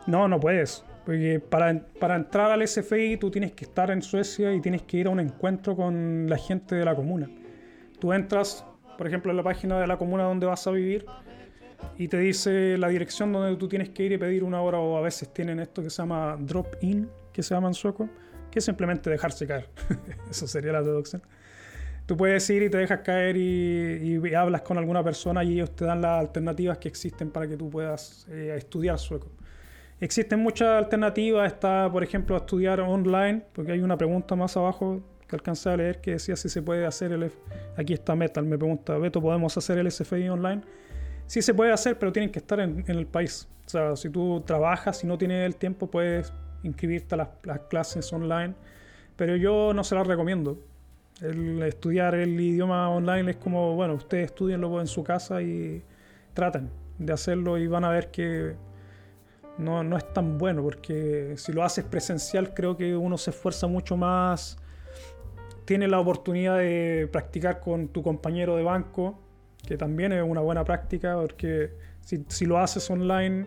No, no puedes. Porque para, para, entrar al SFI tú tienes que estar en Suecia y tienes que ir a un encuentro con la gente de la comuna. Tú entras, por ejemplo, en la página de la comuna donde vas a vivir y te dice la dirección donde tú tienes que ir y pedir una hora o a veces tienen esto que se llama drop-in, que se llama en sueco, que es simplemente dejarse caer. [LAUGHS] Eso sería la traducción. Tú puedes ir y te dejas caer y, hablas con alguna persona y ellos te dan las alternativas que existen para que tú puedas eh, estudiar sueco. Existen muchas alternativas, está por ejemplo estudiar online, porque hay una pregunta más abajo que alcancé a leer que decía si se puede hacer el... Aquí está Metal, me pregunta, Beto, ¿podemos hacer el SFI online? Sí se puede hacer, pero tienen que estar en, el país. O sea, si tú trabajas y no tienes el tiempo, puedes inscribirte a las, las clases online, pero yo no se las recomiendo. El estudiar el idioma online es como, bueno, ustedes estudienlo en su casa y traten de hacerlo y van a ver que no, no, es tan bueno, porque si lo haces presencial creo que uno se esfuerza mucho más, tiene la oportunidad de practicar con tu compañero de banco, que también es una buena práctica, porque si, si lo haces online,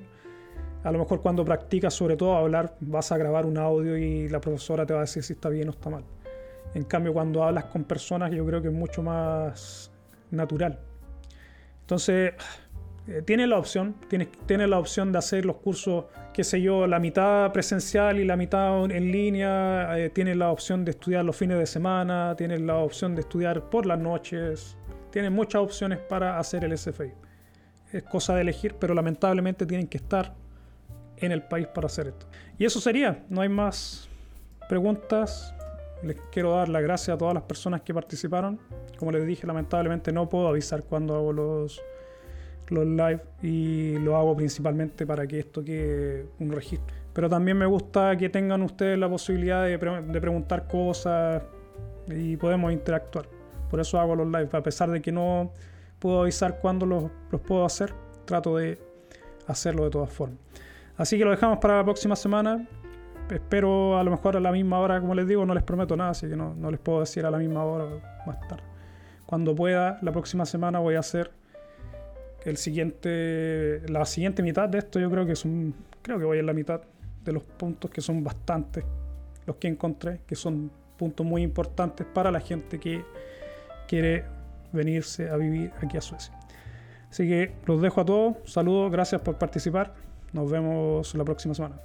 a lo mejor cuando practicas sobre todo hablar, vas a grabar un audio y la profesora te va a decir si está bien o está mal. En cambio, cuando hablas con personas, yo creo que es mucho más natural. Entonces, eh, tiene la opción, tiene, tiene la opción de hacer los cursos, qué sé yo, la mitad presencial y la mitad en línea, eh, tiene la opción de estudiar los fines de semana, tiene la opción de estudiar por las noches, tiene muchas opciones para hacer el SFI. Es cosa de elegir, pero lamentablemente tienen que estar en el país para hacer esto. Y eso sería, no hay más preguntas. Les quiero dar las gracias a todas las personas que participaron. Como les dije, lamentablemente no puedo avisar cuando hago los los live y lo hago principalmente para que esto quede un registro. Pero también me gusta que tengan ustedes la posibilidad de, preguntar cosas y podemos interactuar. Por eso hago los live, a pesar de que no puedo avisar cuándo los, puedo hacer, trato de hacerlo de todas formas. Así que lo dejamos para la próxima semana. Espero a lo mejor a la misma hora, como les digo, no les prometo nada, así que no, no les puedo decir a la misma hora más tarde. Cuando pueda, la próxima semana voy a hacer el siguiente, la siguiente mitad de esto yo creo que son, creo que voy en la mitad de los puntos que son bastantes los que encontré, que son puntos muy importantes para la gente que quiere venirse a vivir aquí a Suecia. Así que los dejo a todos, saludos, gracias por participar, nos vemos la próxima semana.